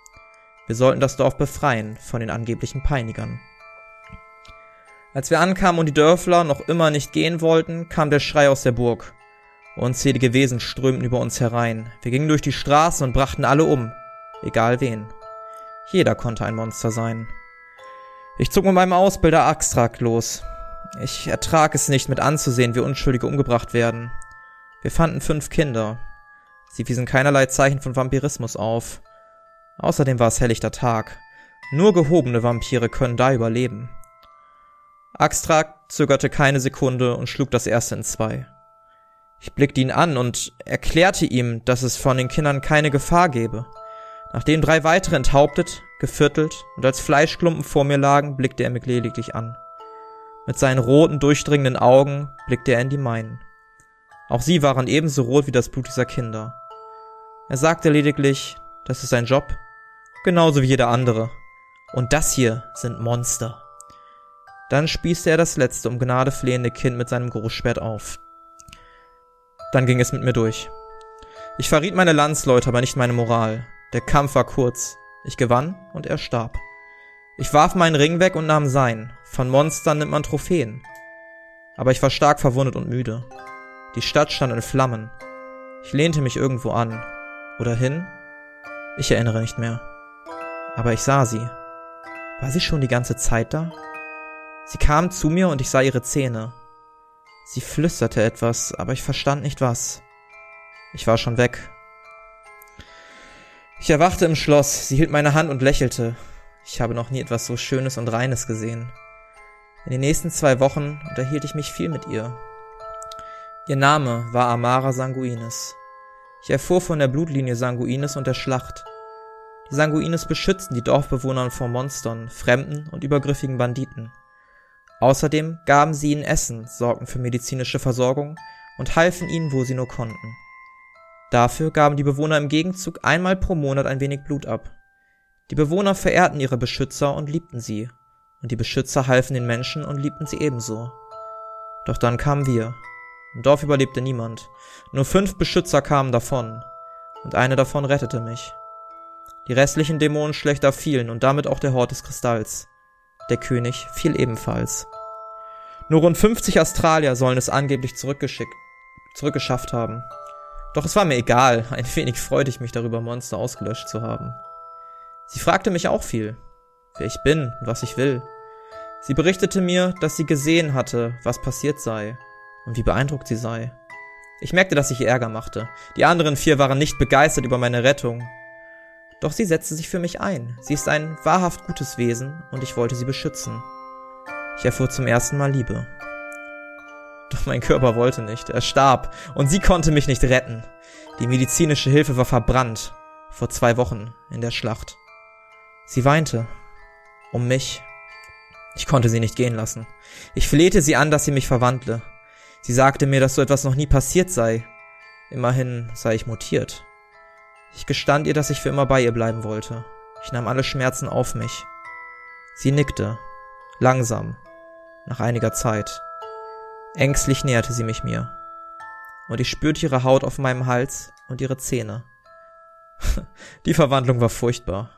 Wir sollten das Dorf befreien von den angeblichen Peinigern. Als wir ankamen und die Dörfler noch immer nicht gehen wollten, kam der Schrei aus der Burg. Unzählige Wesen strömten über uns herein. Wir gingen durch die Straßen und brachten alle um. Egal wen. Jeder konnte ein Monster sein. Ich zog mit meinem Ausbilder Axtrak los. Ich ertrag es nicht mit anzusehen, wie Unschuldige umgebracht werden. Wir fanden fünf Kinder. Sie wiesen keinerlei Zeichen von Vampirismus auf. Außerdem war es helllichter Tag. Nur gehobene Vampire können da überleben. Axtrak zögerte keine Sekunde und schlug das erste in zwei. Ich blickte ihn an und erklärte ihm, dass es von den Kindern keine Gefahr gebe. Nachdem drei weitere enthauptet, geviertelt und als Fleischklumpen vor mir lagen, blickte er mich lediglich an. Mit seinen roten, durchdringenden Augen blickte er in die meinen. Auch sie waren ebenso rot wie das Blut dieser Kinder. Er sagte lediglich, das ist sein Job, genauso wie jeder andere. Und das hier sind Monster. Dann spießte er das letzte um Gnade flehende Kind mit seinem Großschwert auf. Dann ging es mit mir durch. Ich verriet meine Landsleute, aber nicht meine Moral. Der Kampf war kurz. Ich gewann und er starb. Ich warf meinen Ring weg und nahm sein. Von Monstern nimmt man Trophäen. Aber ich war stark verwundet und müde. Die Stadt stand in Flammen. Ich lehnte mich irgendwo an. Oder hin? Ich erinnere nicht mehr. Aber ich sah sie. War sie schon die ganze Zeit da? Sie kam zu mir und ich sah ihre Zähne. Sie flüsterte etwas, aber ich verstand nicht was. Ich war schon weg. Ich erwachte im Schloss, sie hielt meine Hand und lächelte. Ich habe noch nie etwas so Schönes und Reines gesehen. In den nächsten zwei Wochen unterhielt ich mich viel mit ihr. Ihr Name war Amara Sanguinis. Ich erfuhr von der Blutlinie Sanguinis und der Schlacht. Die Sanguinis beschützten die Dorfbewohner vor Monstern, Fremden und übergriffigen Banditen. Außerdem gaben sie ihnen Essen, sorgten für medizinische Versorgung und halfen ihnen, wo sie nur konnten. Dafür gaben die Bewohner im Gegenzug einmal pro Monat ein wenig Blut ab. Die Bewohner verehrten ihre Beschützer und liebten sie, und die Beschützer halfen den Menschen und liebten sie ebenso. Doch dann kamen wir. Im Dorf überlebte niemand. Nur fünf Beschützer kamen davon, und eine davon rettete mich. Die restlichen Dämonenschlechter fielen und damit auch der Hort des Kristalls. Der König fiel ebenfalls. Nur rund 50 Australier sollen es angeblich zurückgeschickt, zurückgeschafft haben. Doch es war mir egal, [laughs] ein wenig freute ich mich darüber, Monster ausgelöscht zu haben. Sie fragte mich auch viel, wer ich bin und was ich will. Sie berichtete mir, dass sie gesehen hatte, was passiert sei und wie beeindruckt sie sei. Ich merkte, dass ich ihr Ärger machte. Die anderen vier waren nicht begeistert über meine Rettung doch sie setzte sich für mich ein. Sie ist ein wahrhaft gutes Wesen und ich wollte sie beschützen. Ich erfuhr zum ersten Mal Liebe. Doch mein Körper wollte nicht. Er starb und sie konnte mich nicht retten. Die medizinische Hilfe war verbrannt. Vor zwei Wochen in der Schlacht. Sie weinte. Um mich. Ich konnte sie nicht gehen lassen. Ich flehte sie an, dass sie mich verwandle. Sie sagte mir, dass so etwas noch nie passiert sei. Immerhin sei ich mutiert. Ich gestand ihr, dass ich für immer bei ihr bleiben wollte. Ich nahm alle Schmerzen auf mich. Sie nickte, langsam, nach einiger Zeit. Ängstlich näherte sie mich mir. Und ich spürte ihre Haut auf meinem Hals und ihre Zähne. [laughs] Die Verwandlung war furchtbar.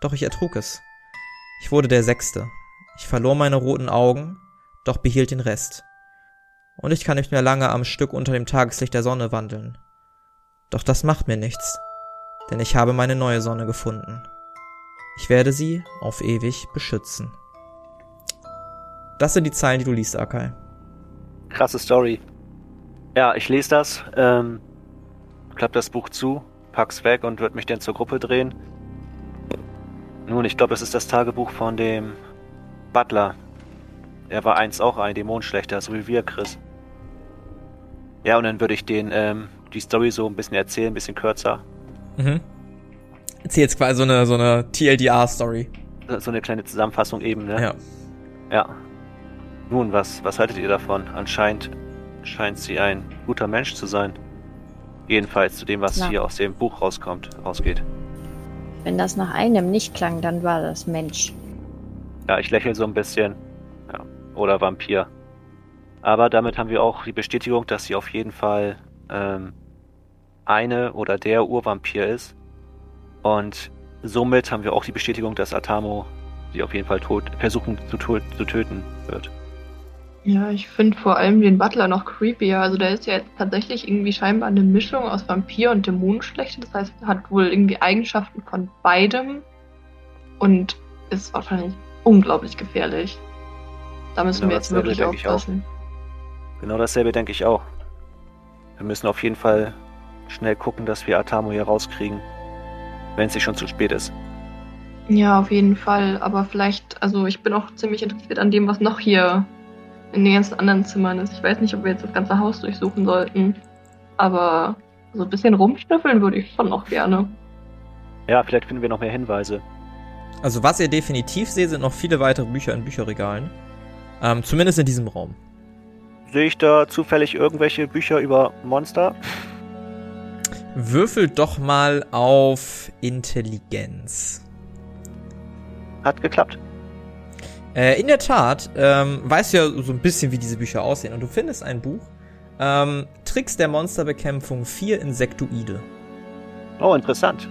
Doch ich ertrug es. Ich wurde der Sechste. Ich verlor meine roten Augen, doch behielt den Rest. Und ich kann nicht mehr lange am Stück unter dem Tageslicht der Sonne wandeln. Doch das macht mir nichts denn ich habe meine neue Sonne gefunden. Ich werde sie auf ewig beschützen. Das sind die Zeilen, die du liest, Akai. Krasse Story. Ja, ich lese das, ähm, klapp das Buch zu, pack's weg und würde mich dann zur Gruppe drehen. Nun, ich glaube, das ist das Tagebuch von dem Butler. Er war einst auch ein Dämonenschlechter, so wie wir, Chris. Ja, und dann würde ich den ähm, die Story so ein bisschen erzählen, ein bisschen kürzer. Mhm. Erzähl jetzt quasi so eine, so eine TLDR-Story. So eine kleine Zusammenfassung eben, ne? Ja. Ja. Nun, was, was haltet ihr davon? Anscheinend scheint sie ein guter Mensch zu sein. Jedenfalls zu dem, was Ja. hier aus dem Buch rauskommt, rausgeht. Wenn das nach einem nicht klang, dann war das Mensch. Ja, ich lächle so ein bisschen. Ja. Oder Vampir. Aber damit haben wir auch die Bestätigung, dass sie auf jeden Fall ähm, eine oder der Urvampir ist. Und somit haben wir auch die Bestätigung, dass Atamo sie auf jeden Fall tot, versuchen zu, to zu töten wird. Ja, ich finde vor allem den Butler noch creepier. Also der ist ja jetzt tatsächlich irgendwie scheinbar eine Mischung aus Vampir und Dämonenschlechte. Das heißt, er hat wohl irgendwie Eigenschaften von beidem und ist wahrscheinlich unglaublich gefährlich. Da müssen Genau wir jetzt wirklich aufpassen. Genau dasselbe denke ich auch. Wir müssen auf jeden Fall schnell gucken, dass wir Atamo hier rauskriegen, wenn es nicht schon zu spät ist. Ja, auf jeden Fall. Aber vielleicht, also ich bin auch ziemlich interessiert an dem, was noch hier in den ganzen anderen Zimmern ist. Ich weiß nicht, ob wir jetzt das ganze Haus durchsuchen sollten. Aber so ein bisschen rumschnüffeln würde ich schon noch gerne. Ja, vielleicht finden wir noch mehr Hinweise. Also was ihr definitiv seht, sind noch viele weitere Bücher in Bücherregalen. Ähm, zumindest in diesem Raum. Sehe ich da zufällig irgendwelche Bücher über Monster? Würfelt doch mal auf Intelligenz. Hat geklappt. Äh, in der Tat, ähm, weißt du ja so ein bisschen, wie diese Bücher aussehen. Und du findest ein Buch. Ähm, Tricks der Monsterbekämpfung 4 Insektoide. Oh, interessant.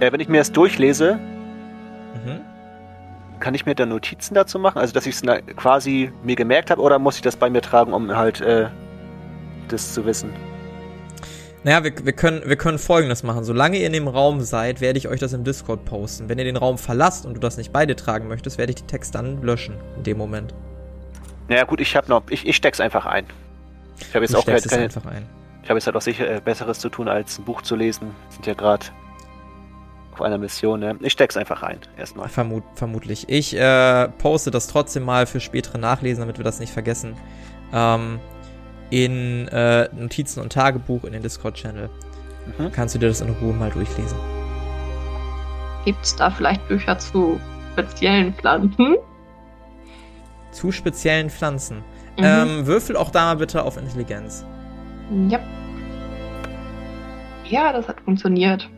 Äh, wenn ich mir das durchlese, Mhm. kann ich mir da Notizen dazu machen? Also, dass ich es quasi mir gemerkt habe oder muss ich das bei mir tragen, um halt äh, das zu wissen? Naja, wir, wir, können, wir können folgendes machen. Solange ihr in dem Raum seid, werde ich euch das im Discord posten. Wenn ihr den Raum verlasst und du das nicht bei dir tragen möchtest, werde ich die Text dann löschen. In dem Moment. Naja, gut, ich habe noch. Ich, ich steck's einfach ein. Ich habe jetzt Du auch keine, es einfach ein. Ich habe jetzt halt auch sicher äh, Besseres zu tun, als ein Buch zu lesen. Sind ja gerade auf einer Mission, ne? Ich steck's einfach ein, erstmal. Vermut, vermutlich. Ich äh, poste das trotzdem mal für spätere Nachlesen, damit wir das nicht vergessen. Ähm, in äh, Notizen und Tagebuch in den Discord-Channel. Mhm. Kannst du dir das in Ruhe mal durchlesen. Gibt es da vielleicht Bücher zu speziellen Pflanzen? Zu speziellen Pflanzen. Mhm. Ähm, würfel auch da mal bitte auf Intelligenz. ja. Ja, das hat funktioniert.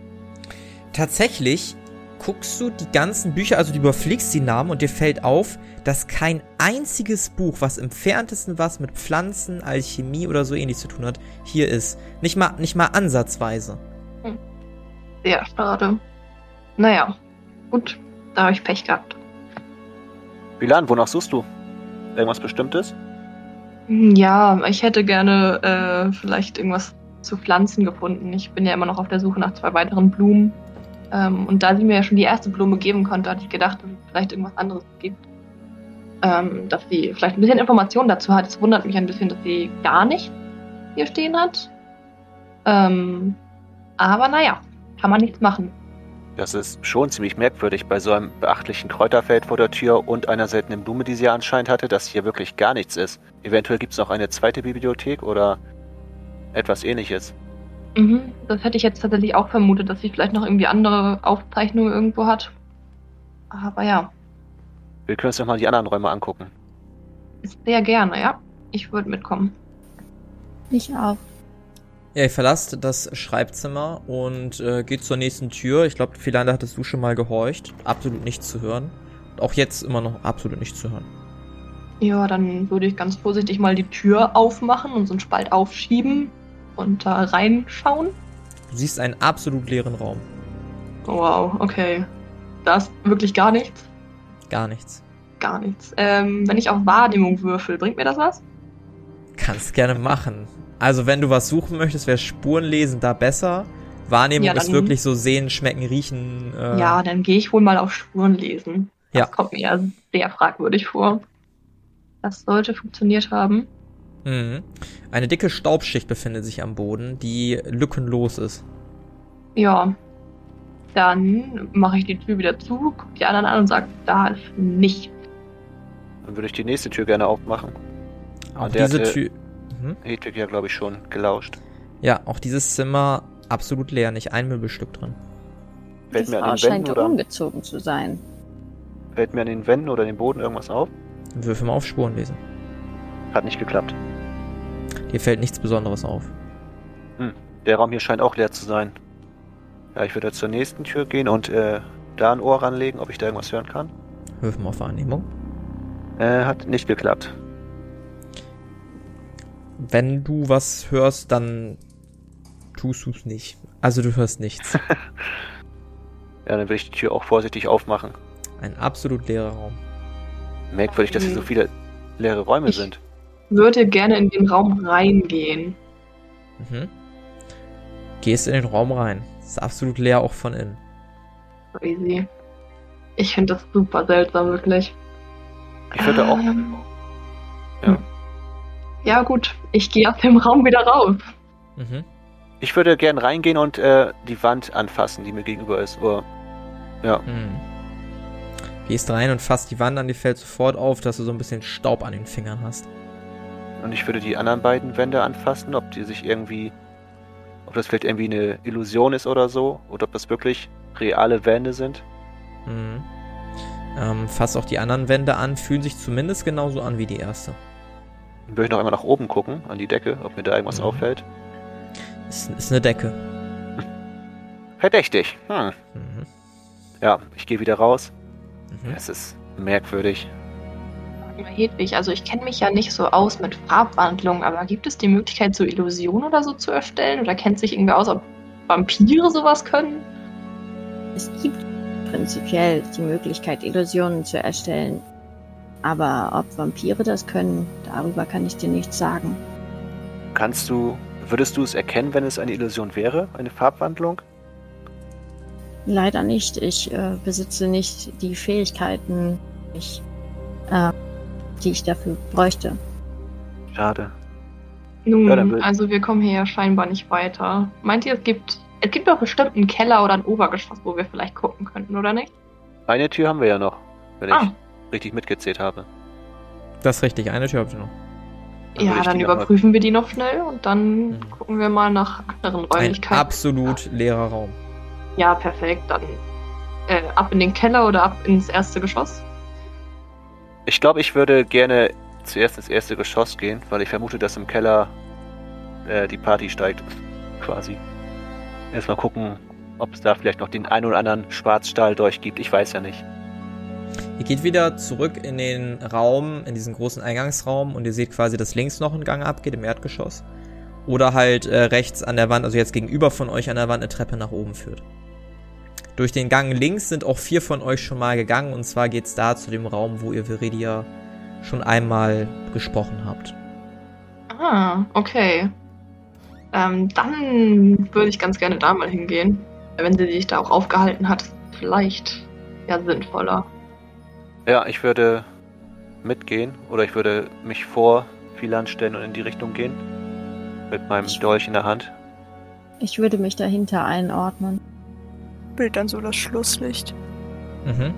Tatsächlich guckst du die ganzen Bücher, also du überfliegst die Namen und dir fällt auf, dass kein einziges Buch, was im entferntesten was mit Pflanzen, Alchemie oder so ähnlich zu tun hat, hier ist. Nicht mal, nicht mal ansatzweise. Sehr schade. Naja, gut, da habe ich Pech gehabt. Milan, wonach suchst du? Irgendwas Bestimmtes? Ja, ich hätte gerne äh, vielleicht irgendwas zu Pflanzen gefunden. Ich bin ja immer noch auf der Suche nach zwei weiteren Blumen. Ähm, und da sie mir ja schon die erste Blume geben konnte, hatte ich gedacht, dass es vielleicht irgendwas anderes gibt. Ähm, dass sie vielleicht ein bisschen Informationen dazu hat. Es wundert mich ein bisschen, dass sie gar nicht hier stehen hat. Ähm, aber naja, kann man nichts machen. Das ist schon ziemlich merkwürdig bei so einem beachtlichen Kräuterfeld vor der Tür und einer seltenen Blume, die sie ja anscheinend hatte, dass hier wirklich gar nichts ist. Eventuell gibt es noch eine zweite Bibliothek oder etwas ähnliches. Mhm, das hätte ich jetzt tatsächlich auch vermutet, dass sie vielleicht noch irgendwie andere Aufzeichnungen irgendwo hat. Aber ja, Wir können uns doch mal die anderen Räume angucken. sehr gerne, ja. Ich würde mitkommen. Ich auch. Ja, ihr verlasst das Schreibzimmer und äh, geht zur nächsten Tür. Ich glaube, vielleicht hattest du schon mal gehorcht. Absolut nichts zu hören. Und auch jetzt immer noch absolut nichts zu hören. Ja, dann würde ich ganz vorsichtig mal die Tür aufmachen und so einen Spalt aufschieben und da reinschauen. Du siehst einen absolut leeren Raum. Wow, okay. Da ist wirklich gar nichts. Gar nichts. Gar nichts. Ähm, wenn ich auf Wahrnehmung würfel, bringt mir das was? Kannst gerne machen. Also, wenn du was suchen möchtest, wäre Spurenlesen da besser. Wahrnehmung Ja, ist wirklich so sehen, schmecken, riechen. Äh, Ja, dann gehe ich wohl mal auf Spuren lesen. Das Ja. kommt mir ja sehr fragwürdig vor. Das sollte funktioniert haben. Mhm. Eine dicke Staubschicht befindet sich am Boden, die lückenlos ist. Ja. Dann mache ich die Tür wieder zu, gucke die anderen an und sage, da ist nichts. Dann würde ich die nächste Tür gerne aufmachen. Auch der diese Tür. Mhm. Hedwig ja, glaube ich, schon gelauscht. Ja, auch dieses Zimmer absolut leer, nicht ein Möbelstück drin. Fällt Die mir, an den scheint Wänden oder, umgezogen zu sein. fällt mir an den Wänden oder dem Boden irgendwas auf? Würfel mal auf Spuren lesen. Hat nicht geklappt. Dir fällt nichts Besonderes auf. Der Raum hier scheint auch leer zu sein. Ja, ich würde zur nächsten Tür gehen und äh, da ein Ohr ranlegen, ob ich da irgendwas hören kann. Würfel mal auf Wahrnehmung. Äh, hat nicht geklappt. Wenn du was hörst, dann tust du es nicht. Also du hörst nichts. [laughs] Ja, dann will ich die Tür auch vorsichtig aufmachen. Ein absolut leerer Raum. Merkwürdig, dass hier so viele leere Räume Ich- sind. Würde gerne in den Raum reingehen. Mhm. Gehst in den Raum rein. Ist absolut leer auch von innen. Crazy. Ich finde das super seltsam, wirklich. Ich würde auch. Ähm, Ja. Ja, gut. Ich gehe aus dem Raum wieder raus. Mhm. Ich würde gern reingehen und äh, die Wand anfassen, die mir gegenüber ist. Oder, ja, Mhm. Gehst rein und fasst die Wand an, die fällt sofort auf, dass du so ein bisschen Staub an den Fingern hast. Und ich würde die anderen beiden Wände anfassen, ob die sich irgendwie. Ob das vielleicht irgendwie eine Illusion ist oder so. Oder ob das wirklich reale Wände sind. Mhm. Ähm, fass auch die anderen Wände an, fühlen sich zumindest genauso an wie die erste. Dann würde ich noch einmal nach oben gucken, an die Decke, ob mir da irgendwas Mhm. auffällt. Ist, ist eine Decke. [laughs] Verdächtig. Hm. Mhm. Ja, ich gehe wieder raus. Mhm. Es ist merkwürdig. Mal, Hedwig, also ich kenne mich ja nicht so aus mit Farbwandlung, aber gibt es die Möglichkeit, so Illusionen oder so zu erstellen? Oder kennt sich irgendwer aus, ob Vampire sowas können? Es gibt prinzipiell die Möglichkeit, Illusionen zu erstellen. Aber ob Vampire das können, darüber kann ich dir nichts sagen. Kannst du, würdest du es erkennen, wenn es eine Illusion wäre? Eine Farbwandlung? Leider nicht. Ich äh, besitze nicht die Fähigkeiten, ich, äh, die ich dafür bräuchte. Schade. Nun, Ja, will- also wir kommen hier ja scheinbar nicht weiter. Meint ihr, es gibt, es gibt doch bestimmt einen Keller oder ein Obergeschoss, wo wir vielleicht gucken könnten, oder nicht? Eine Tür haben wir ja noch, wenn Ah. ich richtig mitgezählt habe. Das ist richtig, eine Tür habt ihr noch. Dann ja, dann überprüfen wir die noch schnell und dann Mhm. gucken wir mal nach anderen Ein Räumlichkeiten. absolut leerer Raum. Ja, perfekt. Dann äh, ab in den Keller oder ab ins erste Geschoss. Ich glaube, ich würde gerne zuerst ins erste Geschoss gehen, weil ich vermute, dass im Keller äh, die Party steigt. Quasi. Erstmal gucken, ob es da vielleicht noch den einen oder anderen Schwarzstahl durchgibt. Ich weiß ja nicht. Ihr geht wieder zurück in den Raum, in diesen großen Eingangsraum und ihr seht quasi, dass links noch ein Gang abgeht im Erdgeschoss. Oder halt äh, rechts an der Wand, also jetzt gegenüber von euch an der Wand eine Treppe nach oben führt. Durch den Gang links sind auch vier von euch schon mal gegangen und zwar geht's da zu dem Raum, wo ihr Viridia schon einmal gesprochen habt. Ah, okay. Ähm, dann würde ich ganz gerne da mal hingehen. Wenn sie sich da auch aufgehalten hat, ist vielleicht ja sinnvoller. Ja, ich würde mitgehen oder ich würde mich vor Philan stellen und in die Richtung gehen. Mit meinem Ich- Dolch in der Hand. Ich würde mich dahinter einordnen. Bild dann so das Schlusslicht. Mhm.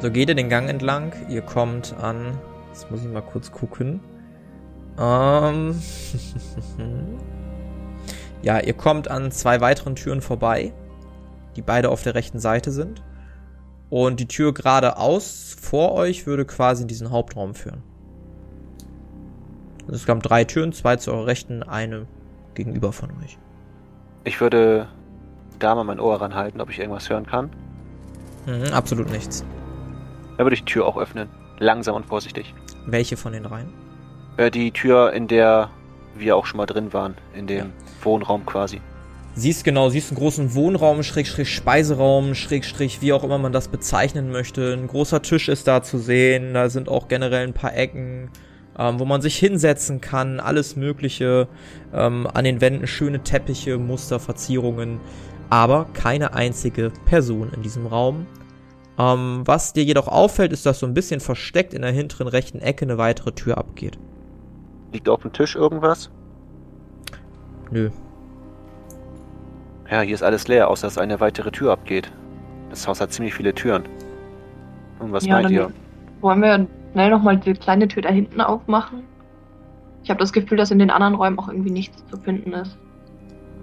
So geht ihr den Gang entlang. Ihr kommt an. Jetzt muss ich mal kurz gucken. Ähm. [laughs] ja, ihr kommt an zwei weiteren Türen vorbei, die beide auf der rechten Seite sind. Und die Tür geradeaus vor euch würde quasi in diesen Hauptraum führen. Also Es gab drei Türen, zwei zu eurer Rechten, eine gegenüber von euch. Ich würde da mal mein Ohr ranhalten, ob ich irgendwas hören kann. Mhm, absolut nichts. Dann würde ich die Tür auch öffnen. Langsam und vorsichtig. Welche von den dreien? Äh, die Tür, in der wir auch schon mal drin waren. In dem Wohnraum quasi. Siehst genau, siehst einen großen Wohnraum, Schrägstrich Speiseraum, Schrägstrich wie auch immer man das bezeichnen möchte. Ein großer Tisch ist da zu sehen, da sind auch generell ein paar Ecken, ähm, wo man sich hinsetzen kann, alles mögliche. Ähm, an den Wänden schöne Teppiche, Muster, Verzierungen, aber keine einzige Person in diesem Raum. Ähm, was dir jedoch auffällt, ist, dass so ein bisschen versteckt in der hinteren rechten Ecke eine weitere Tür abgeht. Liegt auf dem Tisch irgendwas? Nö. Ja, hier ist alles leer, außer dass eine weitere Tür abgeht. Das Haus hat ziemlich viele Türen. Und was Ja, meint ihr? Wollen wir schnell nochmal die kleine Tür da hinten aufmachen? Ich habe das Gefühl, dass in den anderen Räumen auch irgendwie nichts zu finden ist.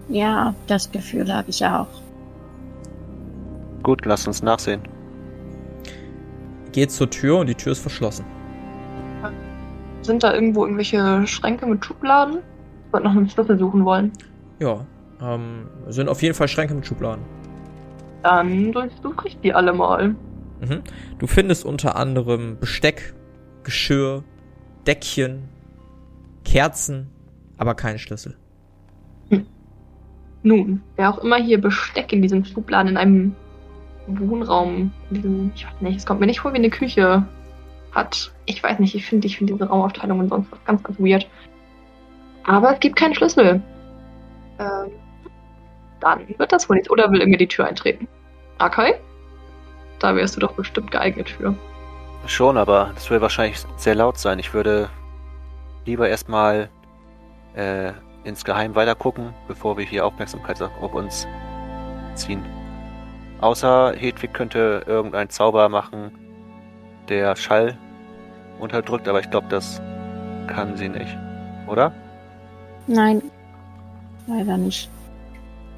Ja, das Gefühl habe ich auch. Gut, lasst uns nachsehen. Geht zur Tür und die Tür ist verschlossen. Sind da irgendwo irgendwelche Schränke mit Schubladen? Ich wollte noch einen Schlüssel suchen wollen. Ja. Ähm, sind auf jeden Fall Schränke mit Schubladen. Dann durchsuche ich die alle mal. Mhm. Du findest unter anderem Besteck, Geschirr, Deckchen, Kerzen, aber keinen Schlüssel. Nun, wer auch immer hier Besteck in diesen Schubladen in einem Wohnraum, in diesem, ich weiß nicht, es kommt mir nicht vor wie eine Küche hat. Ich weiß nicht, ich finde ich finde diese Raumaufteilungen sonst was ganz, ganz weird. Aber es gibt keinen Schlüssel. Ähm, dann wird das wohl nichts. Oder will irgendwie die Tür eintreten? Akai? Da wärst du doch bestimmt geeignet für. Schon, aber das will wahrscheinlich sehr laut sein. Ich würde lieber erstmal äh, insgeheim weiter gucken, bevor wir hier Aufmerksamkeit auf uns ziehen. Außer Hedwig könnte irgendeinen Zauber machen, der Schall unterdrückt, aber ich glaube, das kann sie nicht. Oder? Nein, leider nicht.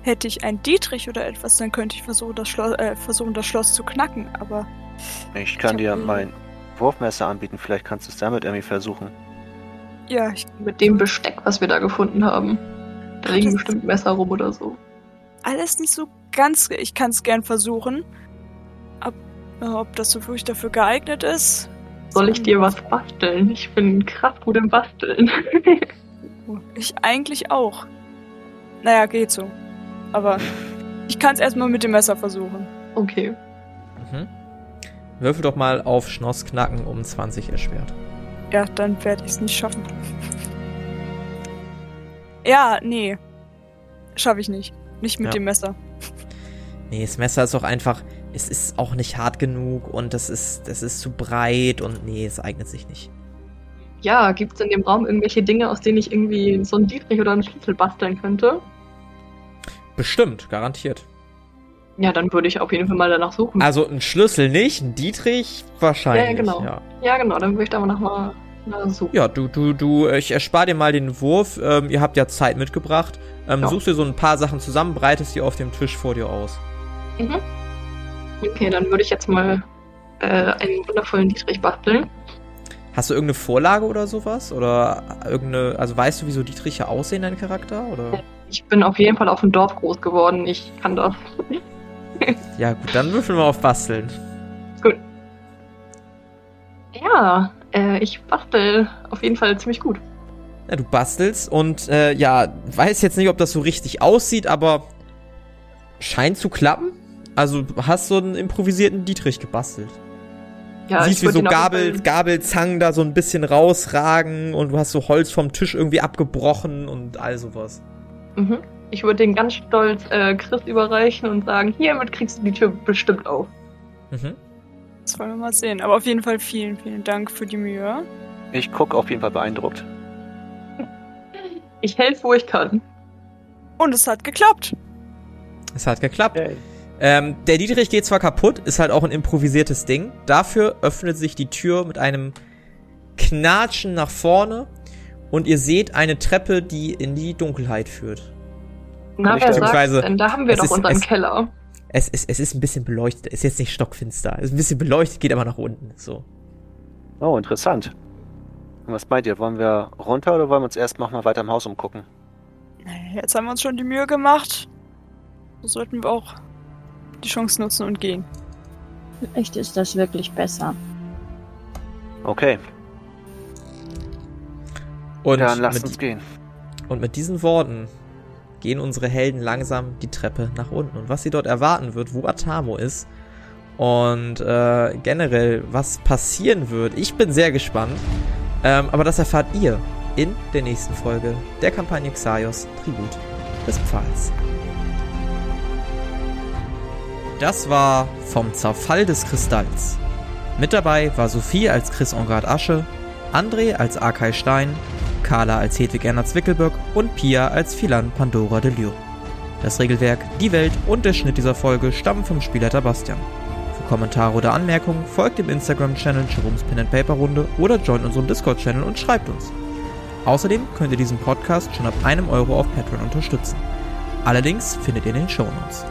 Hätte ich einen Dietrich oder etwas, dann könnte ich versuchen, das Schloss, äh, versuchen, das Schloss zu knacken. Aber Ich kann Ich dir mein Wurfmesser anbieten, vielleicht kannst du es damit irgendwie versuchen. Ja, ich, Mit dem Besteck, was wir da gefunden haben. Da liegen Das- bestimmt Messer rum oder so. alles nicht so ganz. Ich kann es gern versuchen. Ob, äh, ob das so wirklich dafür geeignet ist. Soll ich dir was basteln? Ich bin krass gut im Basteln. [laughs] Ich eigentlich auch. Naja, geht so. Aber ich kann es erstmal mit dem Messer versuchen. okay. Mhm. Würfel doch mal auf Schnoss knacken um 20 erschwert. Ja, dann werde ich es nicht schaffen. Ja, nee. Schaffe ich nicht. Nicht mit Ja. dem Messer. Nee, das Messer ist auch einfach, es ist auch nicht hart genug und das ist, das ist zu breit und nee, es eignet sich nicht. Ja, gibt es in dem Raum irgendwelche Dinge, aus denen ich irgendwie so einen Dietrich oder einen Schlüssel basteln könnte? Bestimmt, garantiert. Ja, dann würde ich auf jeden Fall mal danach suchen. Also ein Schlüssel nicht, ein Dietrich wahrscheinlich. Ja, genau. Ja, Ja, genau, dann würde ich da mal nach mal nach suchen. ja du, du, du, ich erspare dir mal den Wurf. Ähm, ihr habt ja Zeit mitgebracht. Ähm, Ja. Suchst dir so ein paar Sachen zusammen, breitest die auf dem Tisch vor dir aus. Mhm. Okay, dann würde ich jetzt mal äh, einen wundervollen Dietrich basteln. Hast du irgendeine Vorlage oder sowas? Oder irgendeine, also weißt du, wie so Dietriche aussehen, dein Charakter? Oder? Ich bin auf jeden Fall auf dem Dorf groß geworden. Ich kann das. Ja, gut, dann würfeln wir auf Basteln. Ja, äh, ich bastel auf jeden Fall ziemlich gut. Ja, du bastelst und äh, ja, weiß jetzt nicht, ob das so richtig aussieht, aber scheint zu klappen. Also du hast so einen improvisierten Dietrich gebastelt. Ja, Siehst, ich wie so Gabel, Gabelzangen da so ein bisschen rausragen und du hast so Holz vom Tisch irgendwie abgebrochen und all sowas. Mhm. Ich würde den ganz stolz äh, Chris überreichen und sagen, hiermit kriegst du die Tür bestimmt auf. Mhm. Das wollen wir mal sehen. Aber auf jeden Fall vielen, vielen Dank für die Mühe. Ich gucke auf jeden Fall beeindruckt. Ich helfe, wo ich kann. Und es hat geklappt. Es hat geklappt. Ähm, der Dietrich geht zwar kaputt, ist halt auch ein improvisiertes Ding. Dafür öffnet sich die Tür mit einem Knatschen nach vorne und ihr seht eine Treppe, die in die Dunkelheit führt. Na, wer sagt denn? Da haben wir es doch ist- unseren es- Keller. Es, es, es ist ein bisschen beleuchtet, ist jetzt nicht stockfinster. Es ist ein bisschen beleuchtet, geht aber nach unten. So. Oh, interessant. Und was meint ihr? Wollen wir runter oder wollen wir uns erst noch mal weiter im Haus umgucken? Jetzt haben wir uns schon die Mühe gemacht. So sollten wir auch die Chance nutzen und gehen. Vielleicht ist das wirklich besser. Okay, Und, dann lasst uns gehen. und mit diesen Worten gehen unsere Helden langsam die Treppe nach unten. Und was sie dort erwarten wird, wo Atamo ist und äh, generell, was passieren wird, ich bin sehr gespannt. Ähm, aber das erfahrt ihr in der nächsten Folge der Kampagne Xaios Tribut des Pfahls. Das war vom Zerfall des Kristalls. Mit dabei war Sophie als Chris Engard Asche, André als Arkai Stein, Carla als Hedwig Erna Zwickelböck und Pia als Philan Pandora de Liu. Das Regelwerk, die Welt und der Schnitt dieser Folge stammen vom Spielleiter Bastian. Für Kommentare oder Anmerkungen folgt dem Instagram-Channel Jerome's Pen and Paper Runde oder joint unserem Discord-Channel und schreibt uns. Außerdem könnt ihr diesen Podcast schon ab einem Euro auf Patreon unterstützen. Allerdings findet ihr in den Shownotes.